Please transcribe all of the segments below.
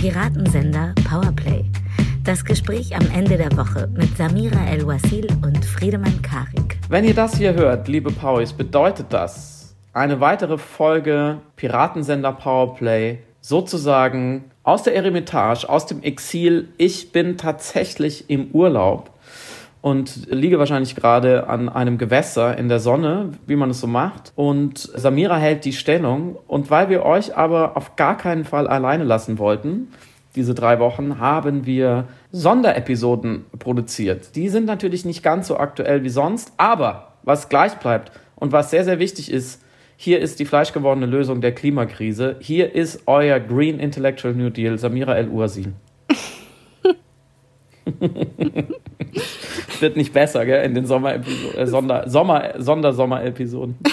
Piratensender Powerplay. Das Gespräch am Ende der Woche mit Samira El-Wasil und Friedemann Karik. Wenn ihr das hier hört, liebe Pauis, bedeutet das eine weitere Folge Piratensender Powerplay sozusagen aus der Eremitage, aus dem Exil. Ich bin tatsächlich im Urlaub und liege wahrscheinlich gerade an einem Gewässer in der Sonne, wie man es so macht. Und Samira hält die Stellung. Und weil wir euch aber auf gar keinen Fall alleine lassen wollten, diese drei Wochen, haben wir Sonderepisoden produziert. Die sind natürlich nicht ganz so aktuell wie sonst, aber was gleich bleibt und was sehr, sehr wichtig ist, hier ist die fleischgewordene Lösung der Klimakrise. Hier ist euer Green Intellectual New Deal, Samira El-Uazin. wird nicht besser, gell, in den Sommer äh, Sonder Sommer Sondersommer-Episoden.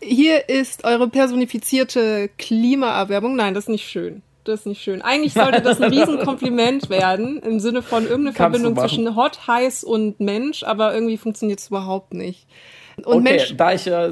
Hier ist eure personifizierte Klimaerwerbung. Nein, das ist nicht schön. Das ist nicht schön. Eigentlich sollte das ein Riesenkompliment werden, im Sinne von irgendeine Kannst Verbindung zwischen Hot, Heiß und Mensch, aber irgendwie funktioniert es überhaupt nicht. Und okay, Mensch, da ich ja,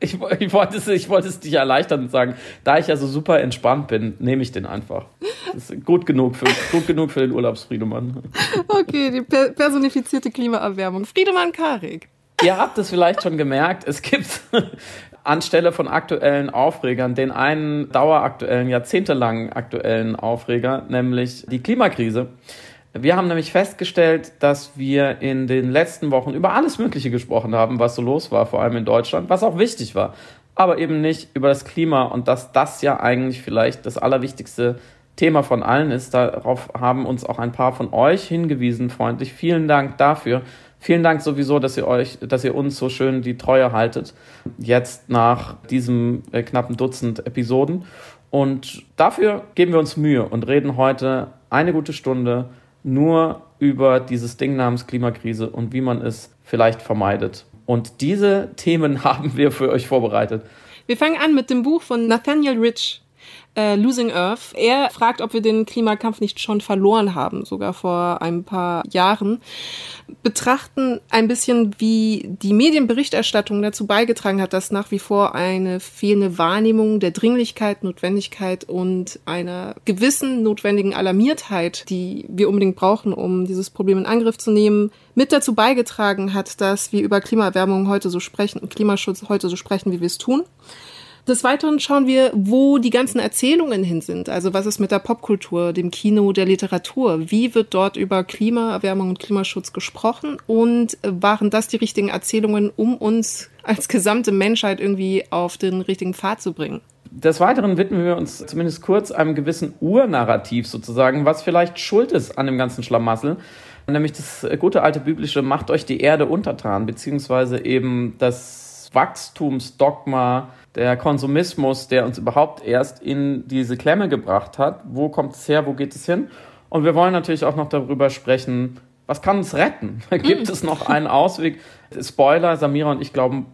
ich, ich, wollte es, ich wollte es dich erleichtern und sagen, da ich ja so super entspannt bin, nehme ich den einfach. Das ist gut genug für, gut genug für den Urlaubsfriedemann. Okay, die personifizierte Klimaerwärmung. Friedemann Karik. Ihr habt es vielleicht schon gemerkt, es gibt anstelle von aktuellen Aufregern den einen daueraktuellen, jahrzehntelangen aktuellen Aufreger, nämlich die Klimakrise. Wir haben nämlich festgestellt, dass wir in den letzten Wochen über alles Mögliche gesprochen haben, was so los war, vor allem in Deutschland, was auch wichtig war, aber eben nicht über das Klima und dass das ja eigentlich vielleicht das allerwichtigste Thema von allen ist. Darauf haben uns auch ein paar von euch hingewiesen, freundlich. Vielen Dank dafür. Vielen Dank sowieso, dass ihr euch, dass ihr uns so schön die Treue haltet. Jetzt nach diesem äh, knappen Dutzend Episoden. Und dafür geben wir uns Mühe und reden heute eine gute Stunde nur über dieses Ding namens Klimakrise und wie man es vielleicht vermeidet. Und diese Themen haben wir für euch vorbereitet. Wir fangen an mit dem Buch von Nathaniel Rich äh, Losing Earth. Er fragt, ob wir den Klimakampf nicht schon verloren haben, sogar vor ein paar Jahren. Betrachten ein bisschen, wie die Medienberichterstattung dazu beigetragen hat, dass nach wie vor eine fehlende Wahrnehmung der Dringlichkeit, Notwendigkeit und einer gewissen notwendigen Alarmiertheit, die wir unbedingt brauchen, um dieses Problem in Angriff zu nehmen, mit dazu beigetragen hat, dass wir über Klimaerwärmung heute so sprechen und Klimaschutz heute so sprechen, wie wir es tun. Des Weiteren schauen wir, wo die ganzen Erzählungen hin sind. Also was ist mit der Popkultur, dem Kino, der Literatur? Wie wird dort über Klimaerwärmung und Klimaschutz gesprochen? Und waren das die richtigen Erzählungen, um uns als gesamte Menschheit irgendwie auf den richtigen Pfad zu bringen? Des Weiteren widmen wir uns zumindest kurz einem gewissen Urnarrativ sozusagen, was vielleicht schuld ist an dem ganzen Schlamassel. Nämlich das gute alte biblische Macht euch die Erde untertan, beziehungsweise eben das Wachstumsdogma der Konsumismus, der uns überhaupt erst in diese Klemme gebracht hat. Wo kommt es her? Wo geht es hin? Und wir wollen natürlich auch noch darüber sprechen, was kann uns retten? Gibt es noch einen Ausweg? Spoiler, Samira und ich glauben,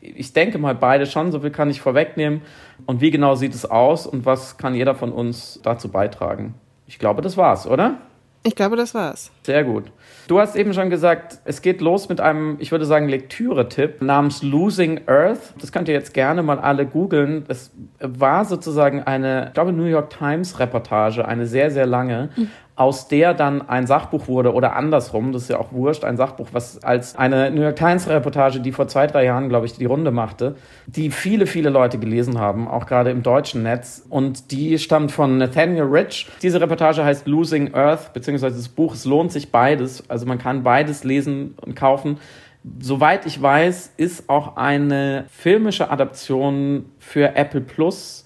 ich denke mal beide schon, so viel kann ich vorwegnehmen. Und wie genau sieht es aus und was kann jeder von uns dazu beitragen? Ich glaube, das war's, oder? Ich glaube, das war's. Sehr gut. Du hast eben schon gesagt, es geht los mit einem, ich würde sagen, Lektüre-Tipp namens Losing Earth. Das könnt ihr jetzt gerne mal alle googeln. Es war sozusagen eine, ich glaube, New York Times Reportage, eine sehr, sehr lange, mhm aus der dann ein Sachbuch wurde oder andersrum, das ist ja auch wurscht, ein Sachbuch, was als eine New York Times Reportage, die vor zwei, drei Jahren, glaube ich, die Runde machte, die viele, viele Leute gelesen haben, auch gerade im deutschen Netz. Und die stammt von Nathaniel Rich. Diese Reportage heißt Losing Earth, beziehungsweise das Buch, es lohnt sich beides. Also man kann beides lesen und kaufen. Soweit ich weiß, ist auch eine filmische Adaption für Apple Plus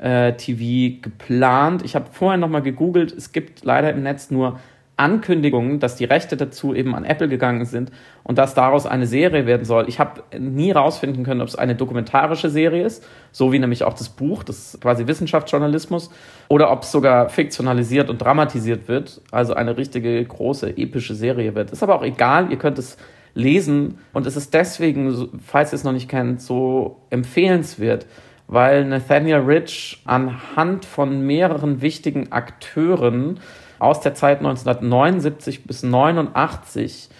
äh, TV geplant. Ich habe vorher nochmal gegoogelt. Es gibt leider im Netz nur Ankündigungen, dass die Rechte dazu eben an Apple gegangen sind und dass daraus eine Serie werden soll. Ich habe nie rausfinden können, ob es eine dokumentarische Serie ist, so wie nämlich auch das Buch, das ist quasi Wissenschaftsjournalismus, oder ob es sogar fiktionalisiert und dramatisiert wird, also eine richtige große epische Serie wird. Ist aber auch egal, ihr könnt es lesen und es ist deswegen, falls ihr es noch nicht kennt, so empfehlenswert, weil Nathaniel Rich anhand von mehreren wichtigen Akteuren aus der Zeit 1979 bis 89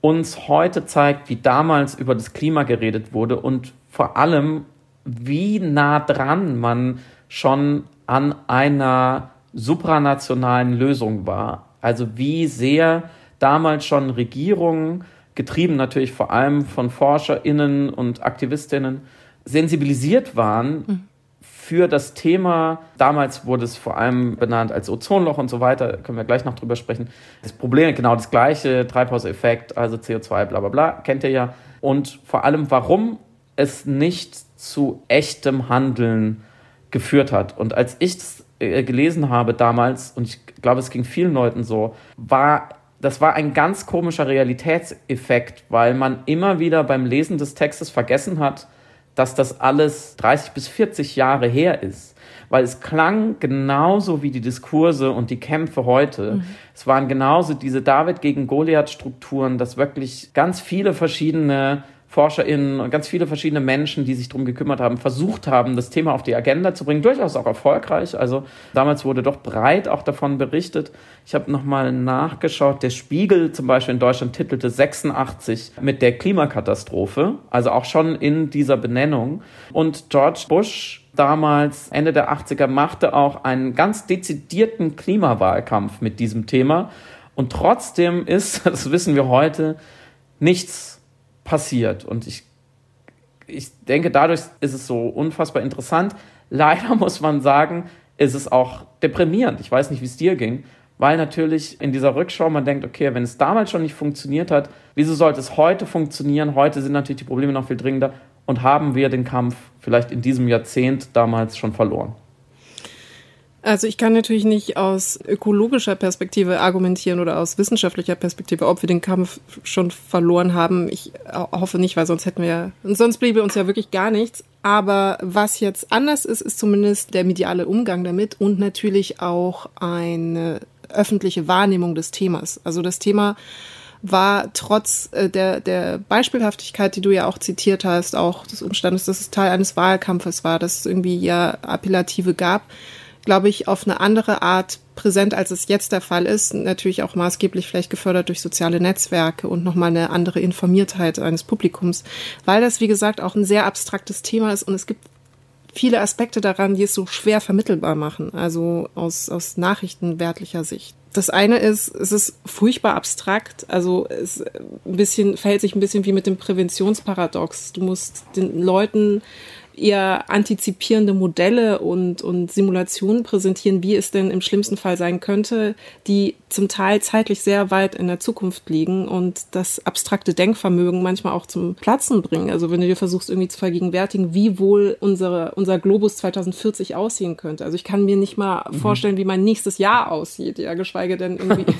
uns heute zeigt, wie damals über das Klima geredet wurde und vor allem, wie nah dran man schon an einer supranationalen Lösung war. Also wie sehr damals schon Regierungen, getrieben natürlich vor allem von Forscherinnen und Aktivistinnen, sensibilisiert waren mhm. für das Thema. Damals wurde es vor allem benannt als Ozonloch und so weiter, können wir gleich noch drüber sprechen. Das Problem, genau das gleiche, Treibhauseffekt, also CO2, bla bla bla, kennt ihr ja. Und vor allem, warum es nicht zu echtem Handeln geführt hat. Und als ich das äh, gelesen habe damals, und ich glaube, es ging vielen Leuten so, war das war ein ganz komischer Realitätseffekt, weil man immer wieder beim Lesen des Textes vergessen hat, dass das alles 30 bis 40 Jahre her ist. Weil es klang genauso wie die Diskurse und die Kämpfe heute. Mhm. Es waren genauso diese David gegen Goliath-Strukturen, dass wirklich ganz viele verschiedene ForscherInnen und ganz viele verschiedene Menschen, die sich darum gekümmert haben, versucht haben, das Thema auf die Agenda zu bringen. Durchaus auch erfolgreich. Also damals wurde doch breit auch davon berichtet. Ich habe nochmal nachgeschaut. Der Spiegel zum Beispiel in Deutschland titelte 86 mit der Klimakatastrophe. Also auch schon in dieser Benennung. Und George Bush damals, Ende der 80er, machte auch einen ganz dezidierten Klimawahlkampf mit diesem Thema. Und trotzdem ist, das wissen wir heute, nichts passiert. Und ich, ich denke, dadurch ist es so unfassbar interessant. Leider muss man sagen, ist es auch deprimierend. Ich weiß nicht, wie es dir ging, weil natürlich in dieser Rückschau man denkt, okay, wenn es damals schon nicht funktioniert hat, wieso sollte es heute funktionieren? Heute sind natürlich die Probleme noch viel dringender und haben wir den Kampf vielleicht in diesem Jahrzehnt damals schon verloren. Also ich kann natürlich nicht aus ökologischer Perspektive argumentieren oder aus wissenschaftlicher Perspektive, ob wir den Kampf schon verloren haben. Ich hoffe nicht, weil sonst hätten wir, sonst bliebe uns ja wirklich gar nichts. Aber was jetzt anders ist, ist zumindest der mediale Umgang damit und natürlich auch eine öffentliche Wahrnehmung des Themas. Also das Thema war trotz äh, der, der Beispielhaftigkeit, die du ja auch zitiert hast, auch des Umstandes, dass es Teil eines Wahlkampfes war, dass es irgendwie ja Appellative gab, glaube ich, auf eine andere Art präsent, als es jetzt der Fall ist. Natürlich auch maßgeblich vielleicht gefördert durch soziale Netzwerke und nochmal eine andere Informiertheit eines Publikums, weil das, wie gesagt, auch ein sehr abstraktes Thema ist und es gibt viele Aspekte daran, die es so schwer vermittelbar machen, also aus, aus nachrichtenwertlicher Sicht. Das eine ist, es ist furchtbar abstrakt, also es ein bisschen, verhält sich ein bisschen wie mit dem Präventionsparadox. Du musst den Leuten eher antizipierende Modelle und, und Simulationen präsentieren, wie es denn im schlimmsten Fall sein könnte, die zum Teil zeitlich sehr weit in der Zukunft liegen und das abstrakte Denkvermögen manchmal auch zum Platzen bringen. Also wenn du dir versuchst irgendwie zu vergegenwärtigen, wie wohl unsere, unser Globus 2040 aussehen könnte. Also ich kann mir nicht mal mhm. vorstellen, wie mein nächstes Jahr aussieht, ja, geschweige denn irgendwie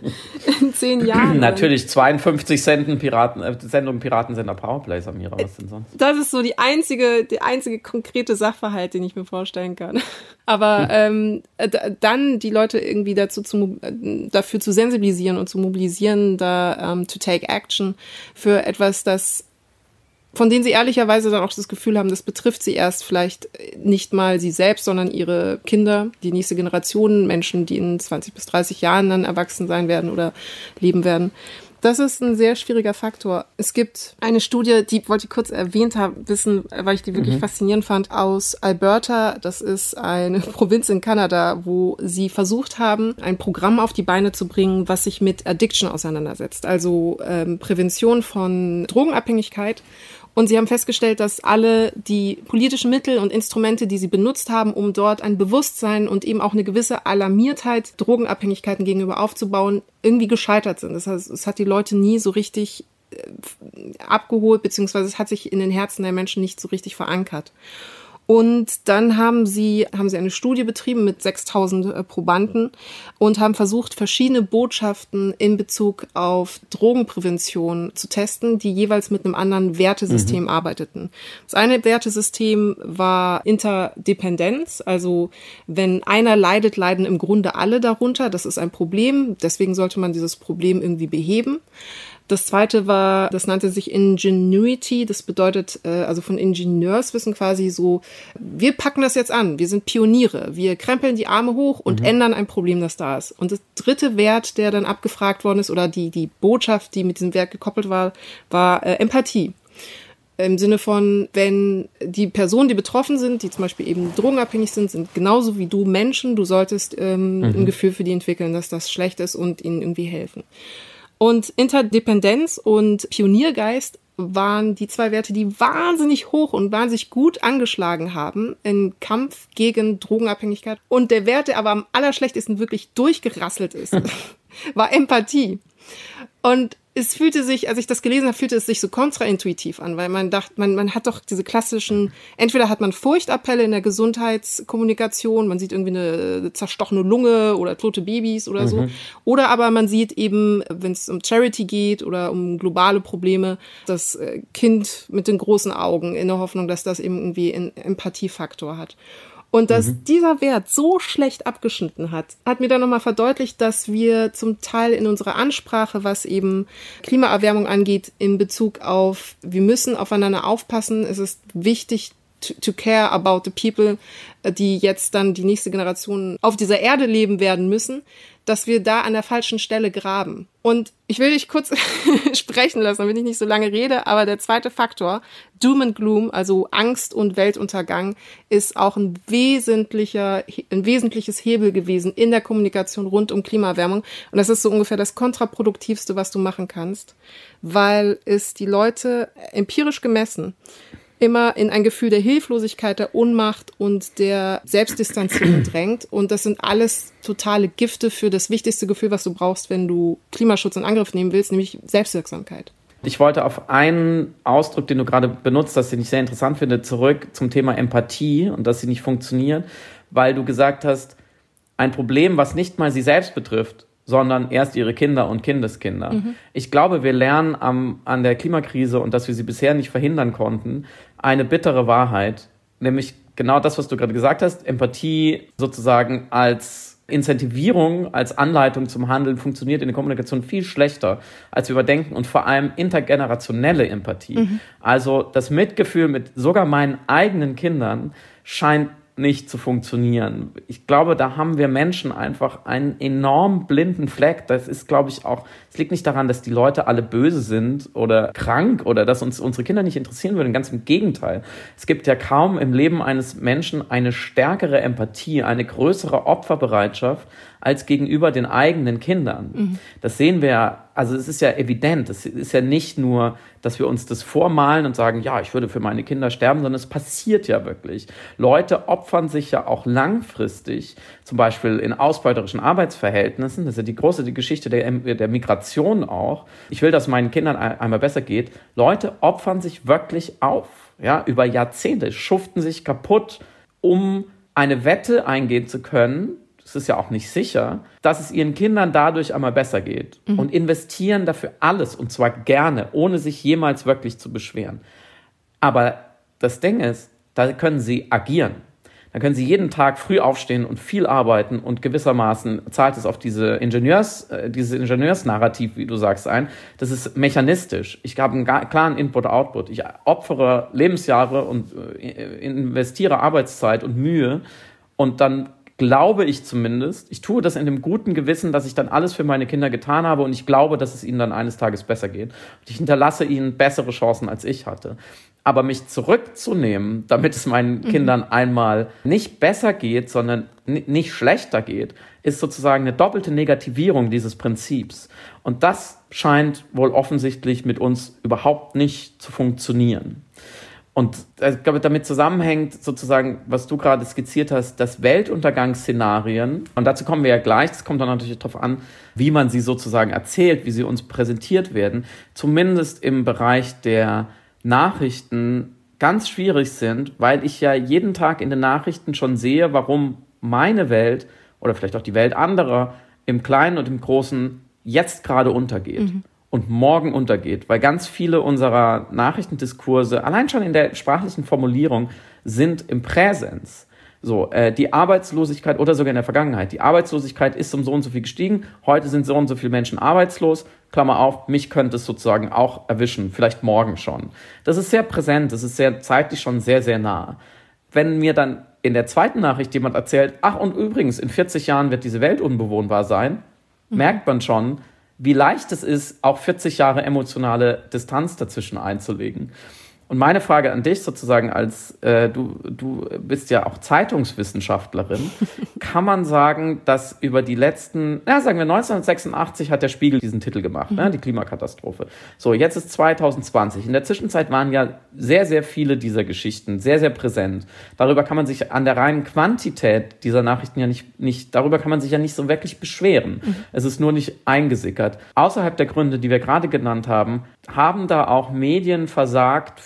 in zehn Jahren. Natürlich 52 Senden Piraten, äh, Sendung Piratensender Powerplay, Samira, was denn sonst? Das ist so die einzige einzige, der einzige konkrete Sachverhalt, den ich mir vorstellen kann. Aber ähm, dann die Leute irgendwie dazu zu, dafür zu sensibilisieren und zu mobilisieren, da ähm, to take action für etwas, das von denen sie ehrlicherweise dann auch das Gefühl haben, das betrifft sie erst vielleicht nicht mal sie selbst, sondern ihre Kinder, die nächste Generation, Menschen, die in 20 bis 30 Jahren dann erwachsen sein werden oder leben werden. Das ist ein sehr schwieriger Faktor. Es gibt eine Studie, die wollte ich kurz erwähnt haben, wissen, weil ich die wirklich mhm. faszinierend fand, aus Alberta. Das ist eine Provinz in Kanada, wo sie versucht haben, ein Programm auf die Beine zu bringen, was sich mit Addiction auseinandersetzt. Also ähm, Prävention von Drogenabhängigkeit und sie haben festgestellt, dass alle die politischen Mittel und Instrumente, die sie benutzt haben, um dort ein Bewusstsein und eben auch eine gewisse Alarmiertheit Drogenabhängigkeiten gegenüber aufzubauen, irgendwie gescheitert sind. Das heißt, es hat die Leute nie so richtig äh, abgeholt, beziehungsweise es hat sich in den Herzen der Menschen nicht so richtig verankert. Und dann haben sie, haben sie eine Studie betrieben mit 6000 äh, Probanden und haben versucht, verschiedene Botschaften in Bezug auf Drogenprävention zu testen, die jeweils mit einem anderen Wertesystem mhm. arbeiteten. Das eine Wertesystem war Interdependenz, also wenn einer leidet, leiden im Grunde alle darunter. Das ist ein Problem, deswegen sollte man dieses Problem irgendwie beheben. Das zweite war, das nannte sich Ingenuity. Das bedeutet, äh, also von Ingenieurswissen quasi so, wir packen das jetzt an. Wir sind Pioniere. Wir krempeln die Arme hoch und mhm. ändern ein Problem, das da ist. Und das dritte Wert, der dann abgefragt worden ist, oder die, die Botschaft, die mit diesem Wert gekoppelt war, war äh, Empathie. Im Sinne von, wenn die Personen, die betroffen sind, die zum Beispiel eben drogenabhängig sind, sind genauso wie du Menschen, du solltest ähm, mhm. ein Gefühl für die entwickeln, dass das schlecht ist und ihnen irgendwie helfen. Und Interdependenz und Pioniergeist waren die zwei Werte, die wahnsinnig hoch und wahnsinnig gut angeschlagen haben im Kampf gegen Drogenabhängigkeit. Und der Wert, der aber am allerschlechtesten wirklich durchgerasselt ist, war Empathie. Und es fühlte sich, als ich das gelesen habe, fühlte es sich so kontraintuitiv an, weil man dachte, man, man hat doch diese klassischen, entweder hat man Furchtappelle in der Gesundheitskommunikation, man sieht irgendwie eine zerstochene Lunge oder tote Babys oder so, mhm. oder aber man sieht eben, wenn es um Charity geht oder um globale Probleme, das äh, Kind mit den großen Augen in der Hoffnung, dass das eben irgendwie einen Empathiefaktor hat. Und dass mhm. dieser Wert so schlecht abgeschnitten hat, hat mir dann nochmal verdeutlicht, dass wir zum Teil in unserer Ansprache, was eben Klimaerwärmung angeht, in Bezug auf, wir müssen aufeinander aufpassen, es ist wichtig, to, to care about the people, die jetzt dann die nächste Generation auf dieser Erde leben werden müssen, dass wir da an der falschen Stelle graben. Und ich will dich kurz sprechen lassen, damit ich nicht so lange rede, aber der zweite Faktor, Doom and Gloom, also Angst und Weltuntergang, ist auch ein wesentlicher, ein wesentliches Hebel gewesen in der Kommunikation rund um Klimaerwärmung. Und das ist so ungefähr das kontraproduktivste, was du machen kannst, weil es die Leute empirisch gemessen immer in ein Gefühl der Hilflosigkeit, der Ohnmacht und der Selbstdistanzierung drängt. Und das sind alles totale Gifte für das wichtigste Gefühl, was du brauchst, wenn du Klimaschutz in Angriff nehmen willst, nämlich Selbstwirksamkeit. Ich wollte auf einen Ausdruck, den du gerade benutzt hast, den ich sehr interessant finde, zurück zum Thema Empathie und dass sie nicht funktioniert, weil du gesagt hast, ein Problem, was nicht mal sie selbst betrifft, sondern erst ihre Kinder und Kindeskinder. Mhm. Ich glaube, wir lernen am, an der Klimakrise und dass wir sie bisher nicht verhindern konnten, eine bittere Wahrheit, nämlich genau das, was du gerade gesagt hast, Empathie sozusagen als Incentivierung, als Anleitung zum Handeln funktioniert in der Kommunikation viel schlechter, als wir überdenken und vor allem intergenerationelle Empathie. Mhm. Also das Mitgefühl mit sogar meinen eigenen Kindern scheint nicht zu funktionieren. Ich glaube, da haben wir Menschen einfach einen enorm blinden Fleck. Das ist, glaube ich, auch, es liegt nicht daran, dass die Leute alle böse sind oder krank oder dass uns unsere Kinder nicht interessieren würden. Ganz im Gegenteil. Es gibt ja kaum im Leben eines Menschen eine stärkere Empathie, eine größere Opferbereitschaft als gegenüber den eigenen Kindern. Mhm. Das sehen wir ja, also es ist ja evident, es ist ja nicht nur, dass wir uns das vormalen und sagen, ja, ich würde für meine Kinder sterben, sondern es passiert ja wirklich. Leute opfern sich ja auch langfristig, zum Beispiel in ausbeuterischen Arbeitsverhältnissen, das ist ja die große die Geschichte der, der Migration auch. Ich will, dass meinen Kindern einmal besser geht. Leute opfern sich wirklich auf, ja, über Jahrzehnte, schuften sich kaputt, um eine Wette eingehen zu können, es ist ja auch nicht sicher, dass es ihren Kindern dadurch einmal besser geht mhm. und investieren dafür alles und zwar gerne, ohne sich jemals wirklich zu beschweren. Aber das Ding ist, da können sie agieren. Da können sie jeden Tag früh aufstehen und viel arbeiten und gewissermaßen zahlt es auf diese Ingenieurs, äh, dieses Ingenieursnarrativ, wie du sagst, ein. Das ist mechanistisch. Ich habe einen klaren Input-Output. Ich opfere Lebensjahre und äh, investiere Arbeitszeit und Mühe und dann glaube ich zumindest, ich tue das in dem guten Gewissen, dass ich dann alles für meine Kinder getan habe und ich glaube, dass es ihnen dann eines Tages besser geht. Und ich hinterlasse ihnen bessere Chancen, als ich hatte. Aber mich zurückzunehmen, damit es meinen mhm. Kindern einmal nicht besser geht, sondern nicht schlechter geht, ist sozusagen eine doppelte Negativierung dieses Prinzips. Und das scheint wohl offensichtlich mit uns überhaupt nicht zu funktionieren. Und ich glaube, damit zusammenhängt sozusagen, was du gerade skizziert hast, dass Weltuntergangsszenarien, und dazu kommen wir ja gleich, das kommt dann natürlich darauf an, wie man sie sozusagen erzählt, wie sie uns präsentiert werden, zumindest im Bereich der Nachrichten ganz schwierig sind, weil ich ja jeden Tag in den Nachrichten schon sehe, warum meine Welt oder vielleicht auch die Welt anderer im Kleinen und im Großen jetzt gerade untergeht. Mhm und morgen untergeht, weil ganz viele unserer Nachrichtendiskurse, allein schon in der sprachlichen Formulierung, sind im Präsens. So, äh, die Arbeitslosigkeit oder sogar in der Vergangenheit. Die Arbeitslosigkeit ist um so und so viel gestiegen. Heute sind so und so viele Menschen arbeitslos. Klammer auf, mich könnte es sozusagen auch erwischen, vielleicht morgen schon. Das ist sehr präsent, das ist sehr zeitlich schon sehr, sehr nah. Wenn mir dann in der zweiten Nachricht jemand erzählt, ach und übrigens, in 40 Jahren wird diese Welt unbewohnbar sein, mhm. merkt man schon, wie leicht es ist, auch 40 Jahre emotionale Distanz dazwischen einzulegen. Und meine Frage an dich sozusagen als, äh, du, du bist ja auch Zeitungswissenschaftlerin, kann man sagen, dass über die letzten, na sagen wir 1986 hat der Spiegel diesen Titel gemacht, ne, mhm. ne, die Klimakatastrophe. So, jetzt ist 2020. In der Zwischenzeit waren ja sehr, sehr viele dieser Geschichten sehr, sehr präsent. Darüber kann man sich an der reinen Quantität dieser Nachrichten ja nicht, nicht darüber kann man sich ja nicht so wirklich beschweren. Mhm. Es ist nur nicht eingesickert. Außerhalb der Gründe, die wir gerade genannt haben, haben da auch Medien versagt,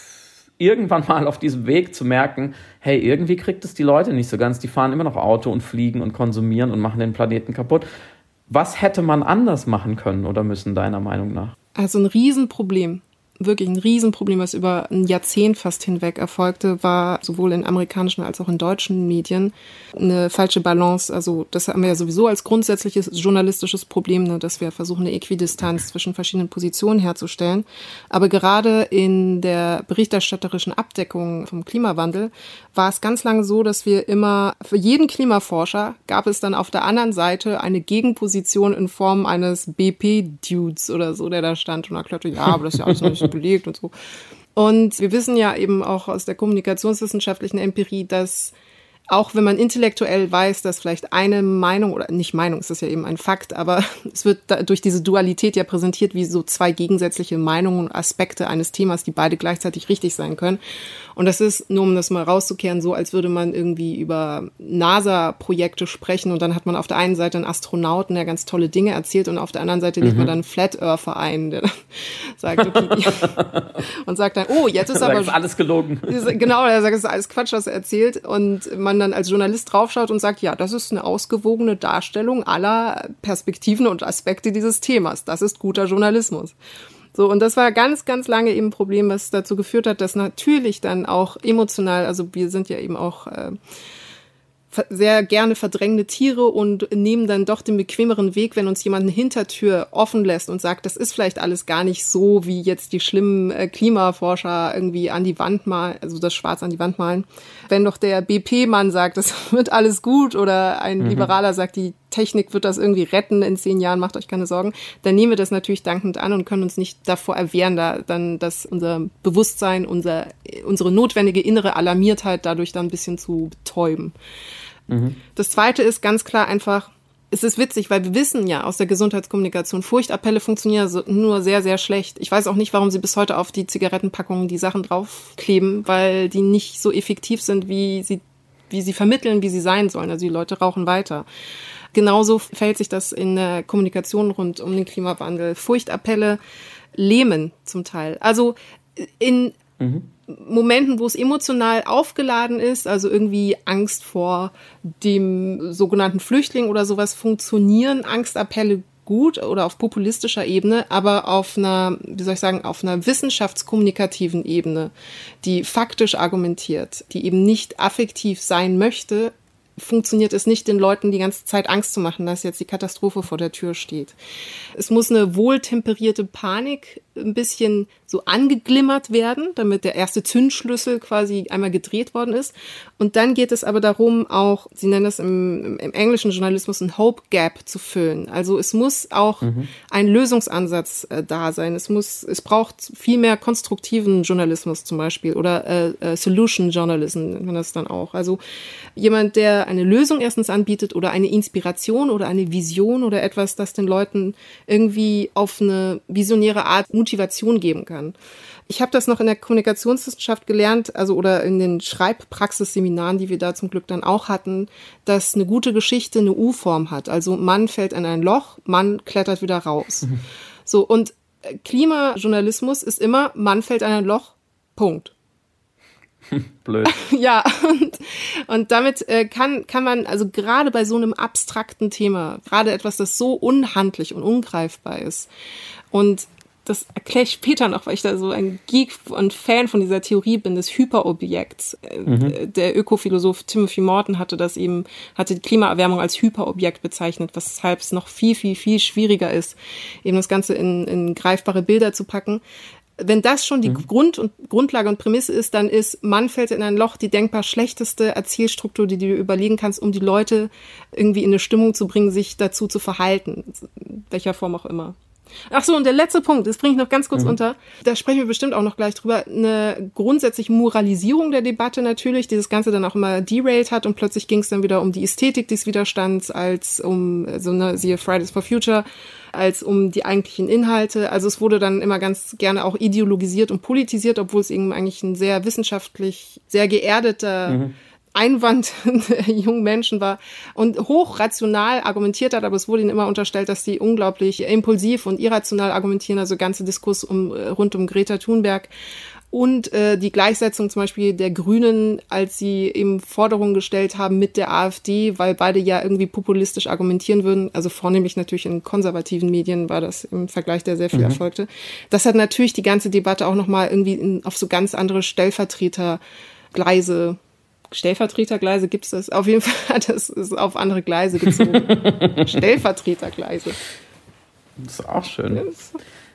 irgendwann mal auf diesem Weg zu merken, hey, irgendwie kriegt es die Leute nicht so ganz. Die fahren immer noch Auto und fliegen und konsumieren und machen den Planeten kaputt. Was hätte man anders machen können oder müssen, deiner Meinung nach? Also ein Riesenproblem wirklich ein Riesenproblem, was über ein Jahrzehnt fast hinweg erfolgte, war sowohl in amerikanischen als auch in deutschen Medien eine falsche Balance. Also das haben wir ja sowieso als grundsätzliches journalistisches Problem, ne, dass wir versuchen, eine Äquidistanz zwischen verschiedenen Positionen herzustellen. Aber gerade in der berichterstatterischen Abdeckung vom Klimawandel war es ganz lange so, dass wir immer, für jeden Klimaforscher gab es dann auf der anderen Seite eine Gegenposition in Form eines BP-Dudes oder so, der da stand und erklärte, ja, aber das ist ja alles nicht belegt und so. Und wir wissen ja eben auch aus der kommunikationswissenschaftlichen Empirie, dass auch wenn man intellektuell weiß, dass vielleicht eine Meinung oder nicht Meinung, es ist ja eben ein Fakt, aber es wird durch diese Dualität ja präsentiert wie so zwei gegensätzliche Meinungen und Aspekte eines Themas, die beide gleichzeitig richtig sein können. Und das ist, nur um das mal rauszukehren, so, als würde man irgendwie über NASA-Projekte sprechen und dann hat man auf der einen Seite einen Astronauten, der ganz tolle Dinge erzählt und auf der anderen Seite mhm. legt man mhm. dann einen Flat Earther ein, der dann sagt, okay, und sagt dann, oh, jetzt ist aber... Ist alles gelogen. Genau, er sagt, es ist alles Quatsch, was er erzählt und man dann als Journalist draufschaut und sagt, ja, das ist eine ausgewogene Darstellung aller Perspektiven und Aspekte dieses Themas. Das ist guter Journalismus. So, und das war ganz, ganz lange eben ein Problem, was dazu geführt hat, dass natürlich dann auch emotional, also wir sind ja eben auch äh, sehr gerne verdrängende Tiere und nehmen dann doch den bequemeren Weg, wenn uns jemand eine Hintertür offen lässt und sagt, das ist vielleicht alles gar nicht so, wie jetzt die schlimmen äh, Klimaforscher irgendwie an die Wand malen, also das Schwarz an die Wand malen. Wenn doch der BP-Mann sagt, das wird alles gut oder ein mhm. Liberaler sagt, die Technik wird das irgendwie retten in zehn Jahren, macht euch keine Sorgen, dann nehmen wir das natürlich dankend an und können uns nicht davor erwehren, da dann dass unser Bewusstsein, unser, unsere notwendige innere Alarmiertheit dadurch dann ein bisschen zu betäuben. Mhm. Das zweite ist ganz klar einfach, es ist witzig, weil wir wissen ja aus der Gesundheitskommunikation, Furchtappelle funktionieren nur sehr, sehr schlecht. Ich weiß auch nicht, warum sie bis heute auf die Zigarettenpackungen die Sachen draufkleben, weil die nicht so effektiv sind, wie sie, wie sie vermitteln, wie sie sein sollen. Also die Leute rauchen weiter. Genauso fällt sich das in der Kommunikation rund um den Klimawandel. Furchtappelle lähmen zum Teil. Also in mhm. Momenten, wo es emotional aufgeladen ist, also irgendwie Angst vor dem sogenannten Flüchtling oder sowas, funktionieren Angstappelle gut oder auf populistischer Ebene, aber auf einer, wie soll ich sagen, auf einer wissenschaftskommunikativen Ebene, die faktisch argumentiert, die eben nicht affektiv sein möchte, funktioniert es nicht, den Leuten die ganze Zeit Angst zu machen, dass jetzt die Katastrophe vor der Tür steht. Es muss eine wohltemperierte Panik ein bisschen so angeglimmert werden, damit der erste Zündschlüssel quasi einmal gedreht worden ist. Und dann geht es aber darum, auch, Sie nennen das im, im englischen Journalismus ein Hope Gap zu füllen. Also es muss auch mhm. ein Lösungsansatz äh, da sein. Es muss, es braucht viel mehr konstruktiven Journalismus zum Beispiel oder äh, äh, Solution Journalism nennt man das dann auch. Also jemand, der eine Lösung erstens anbietet oder eine Inspiration oder eine Vision oder etwas, das den Leuten irgendwie auf eine visionäre Art Motivation geben kann. Ich habe das noch in der Kommunikationswissenschaft gelernt, also oder in den Schreibpraxisseminaren, die wir da zum Glück dann auch hatten, dass eine gute Geschichte eine U-Form hat. Also Mann fällt in ein Loch, Mann klettert wieder raus. Mhm. So und Klimajournalismus ist immer Mann fällt in ein Loch. Punkt. Blöd. ja, und, und damit äh, kann, kann man, also gerade bei so einem abstrakten Thema, gerade etwas, das so unhandlich und ungreifbar ist und das erkläre ich später noch, weil ich da so ein Geek und Fan von dieser Theorie bin, des Hyperobjekts. Äh, mhm. Der Ökophilosoph Timothy Morton hatte das eben, hatte die Klimaerwärmung als Hyperobjekt bezeichnet, weshalb es noch viel, viel, viel schwieriger ist, eben das Ganze in, in greifbare Bilder zu packen. Wenn das schon die mhm. Grund und, Grundlage und Prämisse ist, dann ist Mann fällt in ein Loch die denkbar schlechteste Erzählstruktur, die du dir überlegen kannst, um die Leute irgendwie in eine Stimmung zu bringen, sich dazu zu verhalten, welcher Form auch immer. Ach so, und der letzte Punkt, das bringe ich noch ganz kurz mhm. unter. Da sprechen wir bestimmt auch noch gleich drüber. Eine grundsätzliche Moralisierung der Debatte natürlich, die das Ganze dann auch immer derailed hat und plötzlich ging es dann wieder um die Ästhetik des Widerstands als um so eine, siehe Fridays for Future, als um die eigentlichen Inhalte. Also es wurde dann immer ganz gerne auch ideologisiert und politisiert, obwohl es eben eigentlich ein sehr wissenschaftlich, sehr geerdeter mhm. Einwand jungen Menschen war. Und hochrational argumentiert hat, aber es wurde ihnen immer unterstellt, dass die unglaublich impulsiv und irrational argumentieren, also ganze Diskurs um, rund um Greta Thunberg und äh, die Gleichsetzung zum Beispiel der Grünen, als sie eben Forderungen gestellt haben mit der AfD, weil beide ja irgendwie populistisch argumentieren würden, also vornehmlich natürlich in konservativen Medien war das im Vergleich, der sehr viel mhm. erfolgte. Das hat natürlich die ganze Debatte auch nochmal irgendwie in, auf so ganz andere Stellvertretergleise Stellvertretergleise gibt es das. Auf jeden Fall das ist auf andere Gleise gezogen. Stellvertretergleise. Das ist auch schön.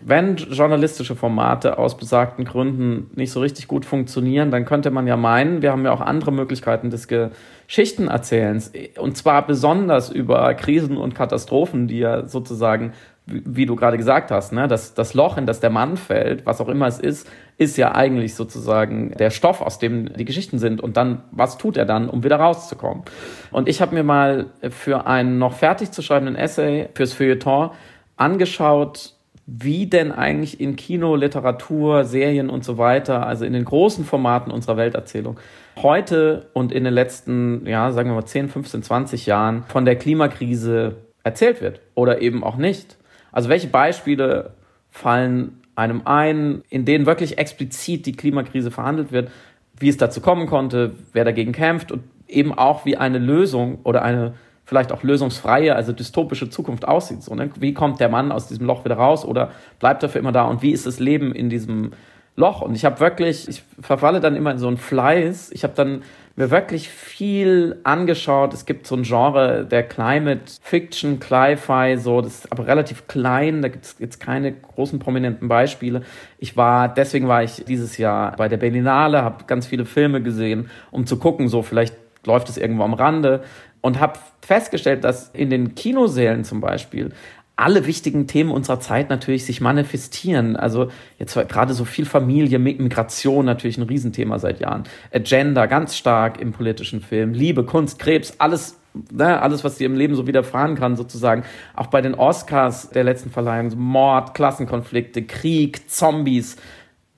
Wenn journalistische Formate aus besagten Gründen nicht so richtig gut funktionieren, dann könnte man ja meinen, wir haben ja auch andere Möglichkeiten des Geschichtenerzählens. Und zwar besonders über Krisen und Katastrophen, die ja sozusagen wie du gerade gesagt hast, ne, das, das Loch, in das der Mann fällt, was auch immer es ist, ist ja eigentlich sozusagen der Stoff, aus dem die Geschichten sind. Und dann, was tut er dann, um wieder rauszukommen? Und ich habe mir mal für einen noch fertig zu schreibenden Essay fürs Feuilleton angeschaut, wie denn eigentlich in Kino, Literatur, Serien und so weiter, also in den großen Formaten unserer Welterzählung, heute und in den letzten, ja, sagen wir mal 10, 15, 20 Jahren von der Klimakrise erzählt wird oder eben auch nicht. Also welche Beispiele fallen einem ein, in denen wirklich explizit die Klimakrise verhandelt wird, wie es dazu kommen konnte, wer dagegen kämpft und eben auch wie eine Lösung oder eine vielleicht auch lösungsfreie, also dystopische Zukunft aussieht. So, ne? Wie kommt der Mann aus diesem Loch wieder raus oder bleibt er für immer da und wie ist das Leben in diesem Loch? Und ich habe wirklich, ich verfalle dann immer in so einen Fleiß. Ich habe dann mir wirklich viel angeschaut. Es gibt so ein Genre der Climate Fiction, Cli-Fi, so, das ist aber relativ klein, da gibt es jetzt keine großen prominenten Beispiele. Ich war, deswegen war ich dieses Jahr bei der Berlinale, habe ganz viele Filme gesehen, um zu gucken, so vielleicht läuft es irgendwo am Rande und habe festgestellt, dass in den Kinosälen zum Beispiel alle wichtigen Themen unserer Zeit natürlich sich manifestieren. Also jetzt gerade so viel Familie, Migration natürlich ein Riesenthema seit Jahren. Agenda ganz stark im politischen Film. Liebe, Kunst, Krebs, alles, ne, alles, was dir im Leben so widerfahren kann, sozusagen. Auch bei den Oscars der letzten Verleihung. Mord, Klassenkonflikte, Krieg, Zombies,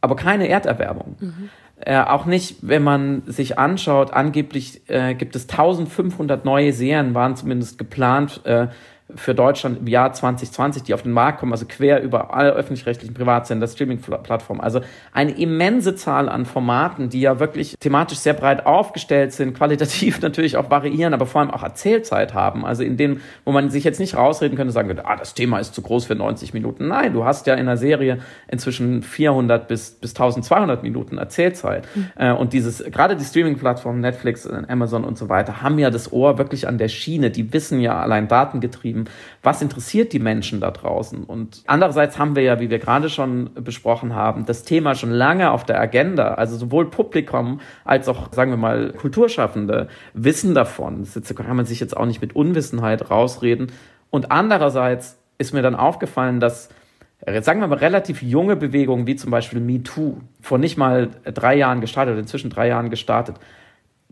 aber keine Erderwerbung. Mhm. Äh, auch nicht, wenn man sich anschaut, angeblich äh, gibt es 1500 neue Serien, waren zumindest geplant äh, für Deutschland im Jahr 2020, die auf den Markt kommen, also quer über alle öffentlich-rechtlichen Privatsender, Streaming-Plattformen. Also eine immense Zahl an Formaten, die ja wirklich thematisch sehr breit aufgestellt sind, qualitativ natürlich auch variieren, aber vor allem auch Erzählzeit haben. Also in denen, wo man sich jetzt nicht rausreden könnte, sagen würde, ah, das Thema ist zu groß für 90 Minuten. Nein, du hast ja in einer Serie inzwischen 400 bis, bis 1200 Minuten Erzählzeit. Mhm. Und dieses, gerade die Streaming-Plattformen, Netflix, Amazon und so weiter, haben ja das Ohr wirklich an der Schiene. Die wissen ja allein datengetrieben, geschrieben, was interessiert die Menschen da draußen? Und andererseits haben wir ja, wie wir gerade schon besprochen haben, das Thema schon lange auf der Agenda. Also sowohl Publikum als auch, sagen wir mal, Kulturschaffende wissen davon. Das kann man sich jetzt auch nicht mit Unwissenheit rausreden. Und andererseits ist mir dann aufgefallen, dass sagen wir mal, relativ junge Bewegungen wie zum Beispiel MeToo, vor nicht mal drei Jahren gestartet, inzwischen drei Jahren gestartet,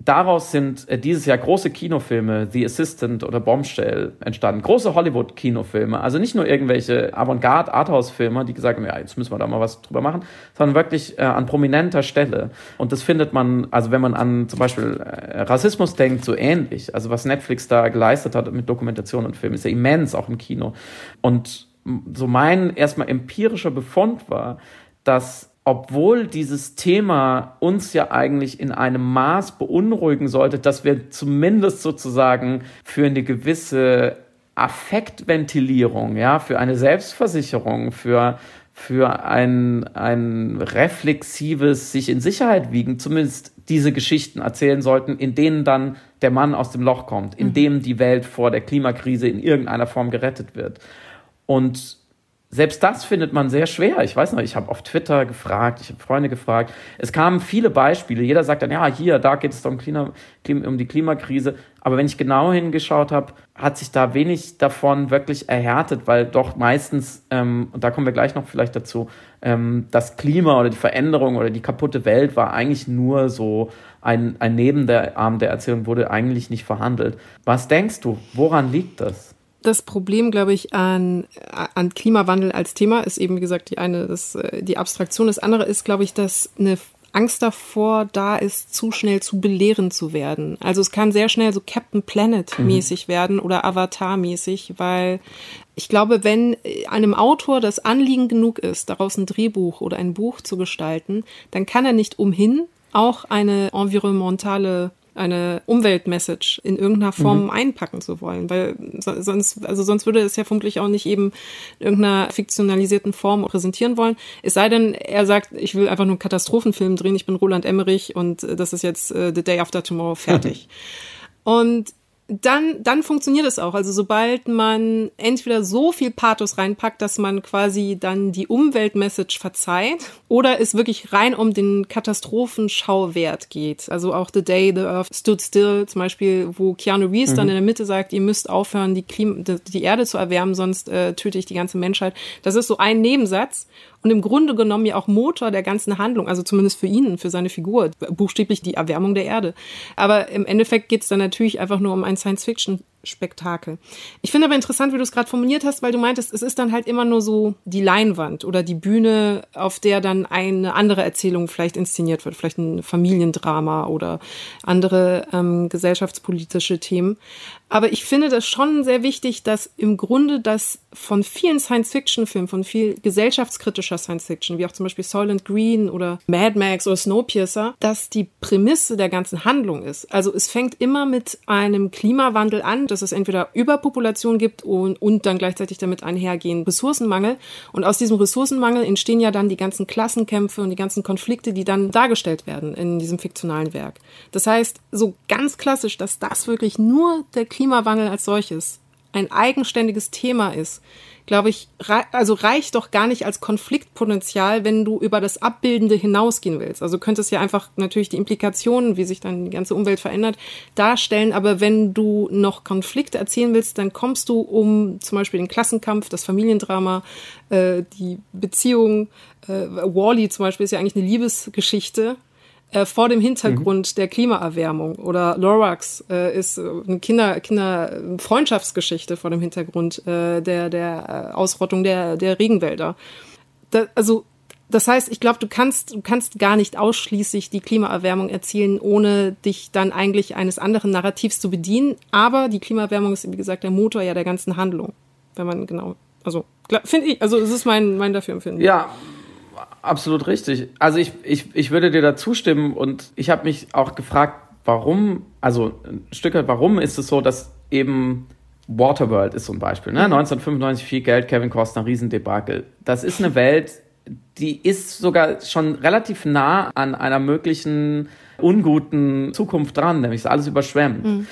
daraus sind äh, dieses Jahr große Kinofilme, The Assistant oder Bombshell, entstanden. Große Hollywood-Kinofilme. Also nicht nur irgendwelche Avantgarde-Arthouse-Filme, die gesagt haben, ja, jetzt müssen wir da mal was drüber machen, sondern wirklich äh, an prominenter Stelle. Und das findet man, also wenn man an zum Beispiel äh, Rassismus denkt, so ähnlich. Also was Netflix da geleistet hat mit Dokumentation und Film, ist ja immens, auch im Kino. Und so mein erstmal empirischer Befund war, dass obwohl dieses Thema uns ja eigentlich in einem Maß beunruhigen sollte, dass wir zumindest sozusagen für eine gewisse Affektventilierung, ja, für eine Selbstversicherung, für, für ein, ein reflexives sich in Sicherheit wiegen, zumindest diese Geschichten erzählen sollten, in denen dann der Mann aus dem Loch kommt, in mhm. dem die Welt vor der Klimakrise in irgendeiner Form gerettet wird. Und selbst das findet man sehr schwer. Ich weiß noch, ich habe auf Twitter gefragt, ich habe Freunde gefragt. Es kamen viele Beispiele. Jeder sagt dann, ja, hier, da geht es um, Klima, um die Klimakrise. Aber wenn ich genau hingeschaut habe, hat sich da wenig davon wirklich erhärtet, weil doch meistens, ähm, und da kommen wir gleich noch vielleicht dazu, ähm, das Klima oder die Veränderung oder die kaputte Welt war eigentlich nur so ein, ein Nebenarm der Erzählung, wurde eigentlich nicht verhandelt. Was denkst du, woran liegt das? Das Problem, glaube ich, an, an Klimawandel als Thema ist eben, wie gesagt, die eine ist äh, die Abstraktion. Das andere ist, glaube ich, dass eine Angst davor da ist, zu schnell zu belehren zu werden. Also es kann sehr schnell so Captain Planet mäßig mhm. werden oder Avatar mäßig, weil ich glaube, wenn einem Autor das Anliegen genug ist, daraus ein Drehbuch oder ein Buch zu gestalten, dann kann er nicht umhin, auch eine environmentale eine Umweltmessage in irgendeiner Form mhm. einpacken zu wollen, weil sonst, also sonst würde es ja vermutlich auch nicht eben in irgendeiner fiktionalisierten Form präsentieren wollen. Es sei denn, er sagt, ich will einfach nur einen Katastrophenfilm drehen, ich bin Roland Emmerich und das ist jetzt uh, The Day After Tomorrow fertig. und dann, dann funktioniert es auch. Also sobald man entweder so viel Pathos reinpackt, dass man quasi dann die Umweltmessage verzeiht, oder es wirklich rein um den Katastrophenschauwert geht. Also auch The Day the Earth Stood Still zum Beispiel, wo Keanu Reeves mhm. dann in der Mitte sagt, ihr müsst aufhören, die, Klima, die Erde zu erwärmen, sonst äh, töte ich die ganze Menschheit. Das ist so ein Nebensatz und im Grunde genommen ja auch Motor der ganzen Handlung, also zumindest für ihn, für seine Figur, buchstäblich die Erwärmung der Erde. Aber im Endeffekt geht es dann natürlich einfach nur um ein Science-Fiction Spektakel. Ich finde aber interessant, wie du es gerade formuliert hast, weil du meintest, es ist dann halt immer nur so die Leinwand oder die Bühne, auf der dann eine andere Erzählung vielleicht inszeniert wird, vielleicht ein Familiendrama oder andere ähm, gesellschaftspolitische Themen. Aber ich finde das schon sehr wichtig, dass im Grunde das von vielen Science-Fiction-Filmen, von viel gesellschaftskritischer Science-Fiction, wie auch zum Beispiel Soylent Green oder Mad Max oder Snowpiercer, dass die Prämisse der ganzen Handlung ist. Also es fängt immer mit einem Klimawandel an, dass es entweder Überpopulation gibt und, und dann gleichzeitig damit einhergehen Ressourcenmangel. Und aus diesem Ressourcenmangel entstehen ja dann die ganzen Klassenkämpfe und die ganzen Konflikte, die dann dargestellt werden in diesem fiktionalen Werk. Das heißt, so ganz klassisch, dass das wirklich nur der als solches ein eigenständiges Thema ist, glaube ich, also reicht doch gar nicht als Konfliktpotenzial, wenn du über das Abbildende hinausgehen willst. Also könntest ja einfach natürlich die Implikationen, wie sich dann die ganze Umwelt verändert, darstellen. Aber wenn du noch Konflikte erzählen willst, dann kommst du um zum Beispiel den Klassenkampf, das Familiendrama, äh, die Beziehung. Äh, Wally zum Beispiel ist ja eigentlich eine Liebesgeschichte äh, vor dem Hintergrund mhm. der Klimaerwärmung. Oder Lorax äh, ist eine Kinder, Kinder Freundschaftsgeschichte vor dem Hintergrund äh, der, der äh, Ausrottung der, der Regenwälder. Da, also das heißt, ich glaube, du kannst, du kannst gar nicht ausschließlich die Klimaerwärmung erzielen, ohne dich dann eigentlich eines anderen Narrativs zu bedienen. Aber die Klimaerwärmung ist, wie gesagt, der Motor ja der ganzen Handlung. Wenn man genau, also finde ich, also es ist mein, mein dafür empfinden. Ja, absolut richtig. Also ich, ich, ich würde dir da zustimmen und ich habe mich auch gefragt, warum, also ein Stück weit, warum ist es so, dass eben Waterworld ist so ein Beispiel, ne? 1995 mhm. viel Geld, Kevin Costner, Riesendebakel. Das ist eine Welt, die ist sogar schon relativ nah an einer möglichen unguten Zukunft dran, nämlich ist alles überschwemmt. Mhm.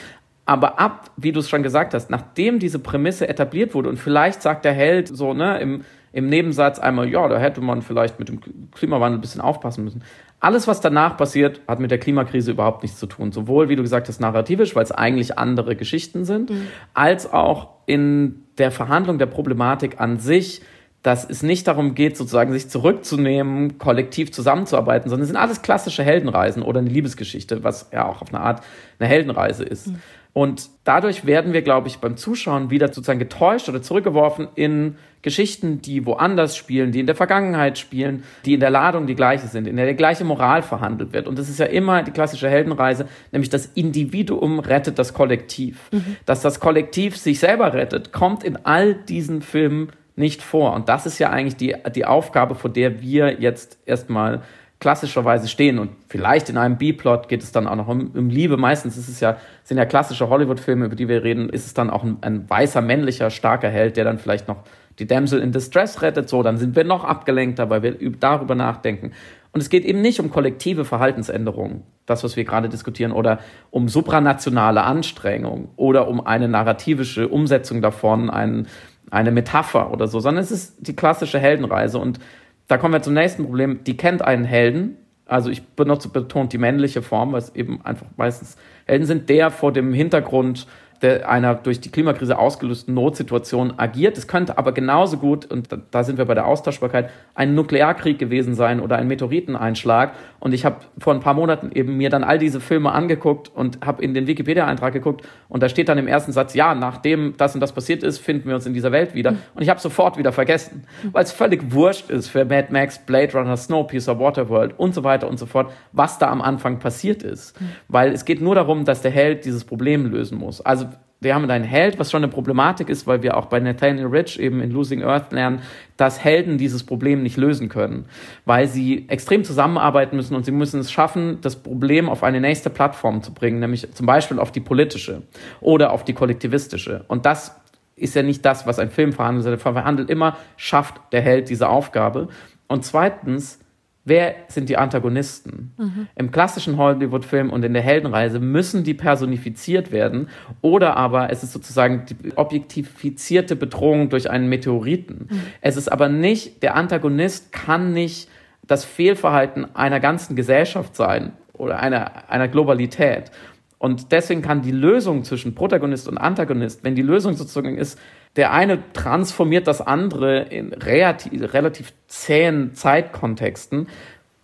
Aber ab, wie du es schon gesagt hast, nachdem diese Prämisse etabliert wurde und vielleicht sagt der Held so, ne, im, im Nebensatz einmal, ja, da hätte man vielleicht mit dem Klimawandel ein bisschen aufpassen müssen. Alles, was danach passiert, hat mit der Klimakrise überhaupt nichts zu tun. Sowohl, wie du gesagt hast, narrativisch, weil es eigentlich andere Geschichten sind, mhm. als auch in der Verhandlung der Problematik an sich, dass es nicht darum geht, sozusagen sich zurückzunehmen, kollektiv zusammenzuarbeiten, sondern es sind alles klassische Heldenreisen oder eine Liebesgeschichte, was ja auch auf eine Art eine Heldenreise ist. Mhm. Und dadurch werden wir, glaube ich, beim Zuschauen wieder sozusagen getäuscht oder zurückgeworfen in Geschichten, die woanders spielen, die in der Vergangenheit spielen, die in der Ladung die gleiche sind, in der die gleiche Moral verhandelt wird. Und das ist ja immer die klassische Heldenreise, nämlich das Individuum rettet das Kollektiv. Mhm. Dass das Kollektiv sich selber rettet, kommt in all diesen Filmen nicht vor. Und das ist ja eigentlich die, die Aufgabe, vor der wir jetzt erstmal klassischerweise stehen. Und vielleicht in einem B-Plot geht es dann auch noch um, um, Liebe. Meistens ist es ja, sind ja klassische Hollywood-Filme, über die wir reden, ist es dann auch ein, ein, weißer, männlicher, starker Held, der dann vielleicht noch die Damsel in Distress rettet. So, dann sind wir noch abgelenkter, weil wir darüber nachdenken. Und es geht eben nicht um kollektive Verhaltensänderungen, das, was wir gerade diskutieren, oder um supranationale Anstrengung oder um eine narrativische Umsetzung davon, einen eine Metapher oder so, sondern es ist die klassische Heldenreise. Und da kommen wir zum nächsten Problem. Die kennt einen Helden. Also ich benutze betont die männliche Form, weil es eben einfach meistens Helden sind, der vor dem Hintergrund der einer durch die Klimakrise ausgelösten Notsituation agiert. Es könnte aber genauso gut, und da sind wir bei der Austauschbarkeit, ein Nuklearkrieg gewesen sein oder ein Meteoriteneinschlag. Und ich habe vor ein paar Monaten eben mir dann all diese Filme angeguckt und habe in den Wikipedia-Eintrag geguckt und da steht dann im ersten Satz, ja, nachdem das und das passiert ist, finden wir uns in dieser Welt wieder. Und ich habe sofort wieder vergessen, weil es völlig wurscht ist für Mad Max, Blade Runner, Snowpiercer, Waterworld und so weiter und so fort, was da am Anfang passiert ist. Weil es geht nur darum, dass der Held dieses Problem lösen muss. Also wir haben einen Held, was schon eine Problematik ist, weil wir auch bei Nathaniel Rich eben in Losing Earth lernen, dass Helden dieses Problem nicht lösen können, weil sie extrem zusammenarbeiten müssen und sie müssen es schaffen, das Problem auf eine nächste Plattform zu bringen, nämlich zum Beispiel auf die politische oder auf die kollektivistische. Und das ist ja nicht das, was ein Film verhandelt, sondern verhandelt immer, schafft der Held diese Aufgabe. Und zweitens, wer sind die Antagonisten? Mhm. Im klassischen Hollywood-Film und in der Heldenreise müssen die personifiziert werden oder aber es ist sozusagen die objektifizierte Bedrohung durch einen Meteoriten. Mhm. Es ist aber nicht, der Antagonist kann nicht das Fehlverhalten einer ganzen Gesellschaft sein oder einer, einer Globalität. Und deswegen kann die Lösung zwischen Protagonist und Antagonist, wenn die Lösung sozusagen ist, der eine transformiert das andere in relativ, relativ zähen Zeitkontexten.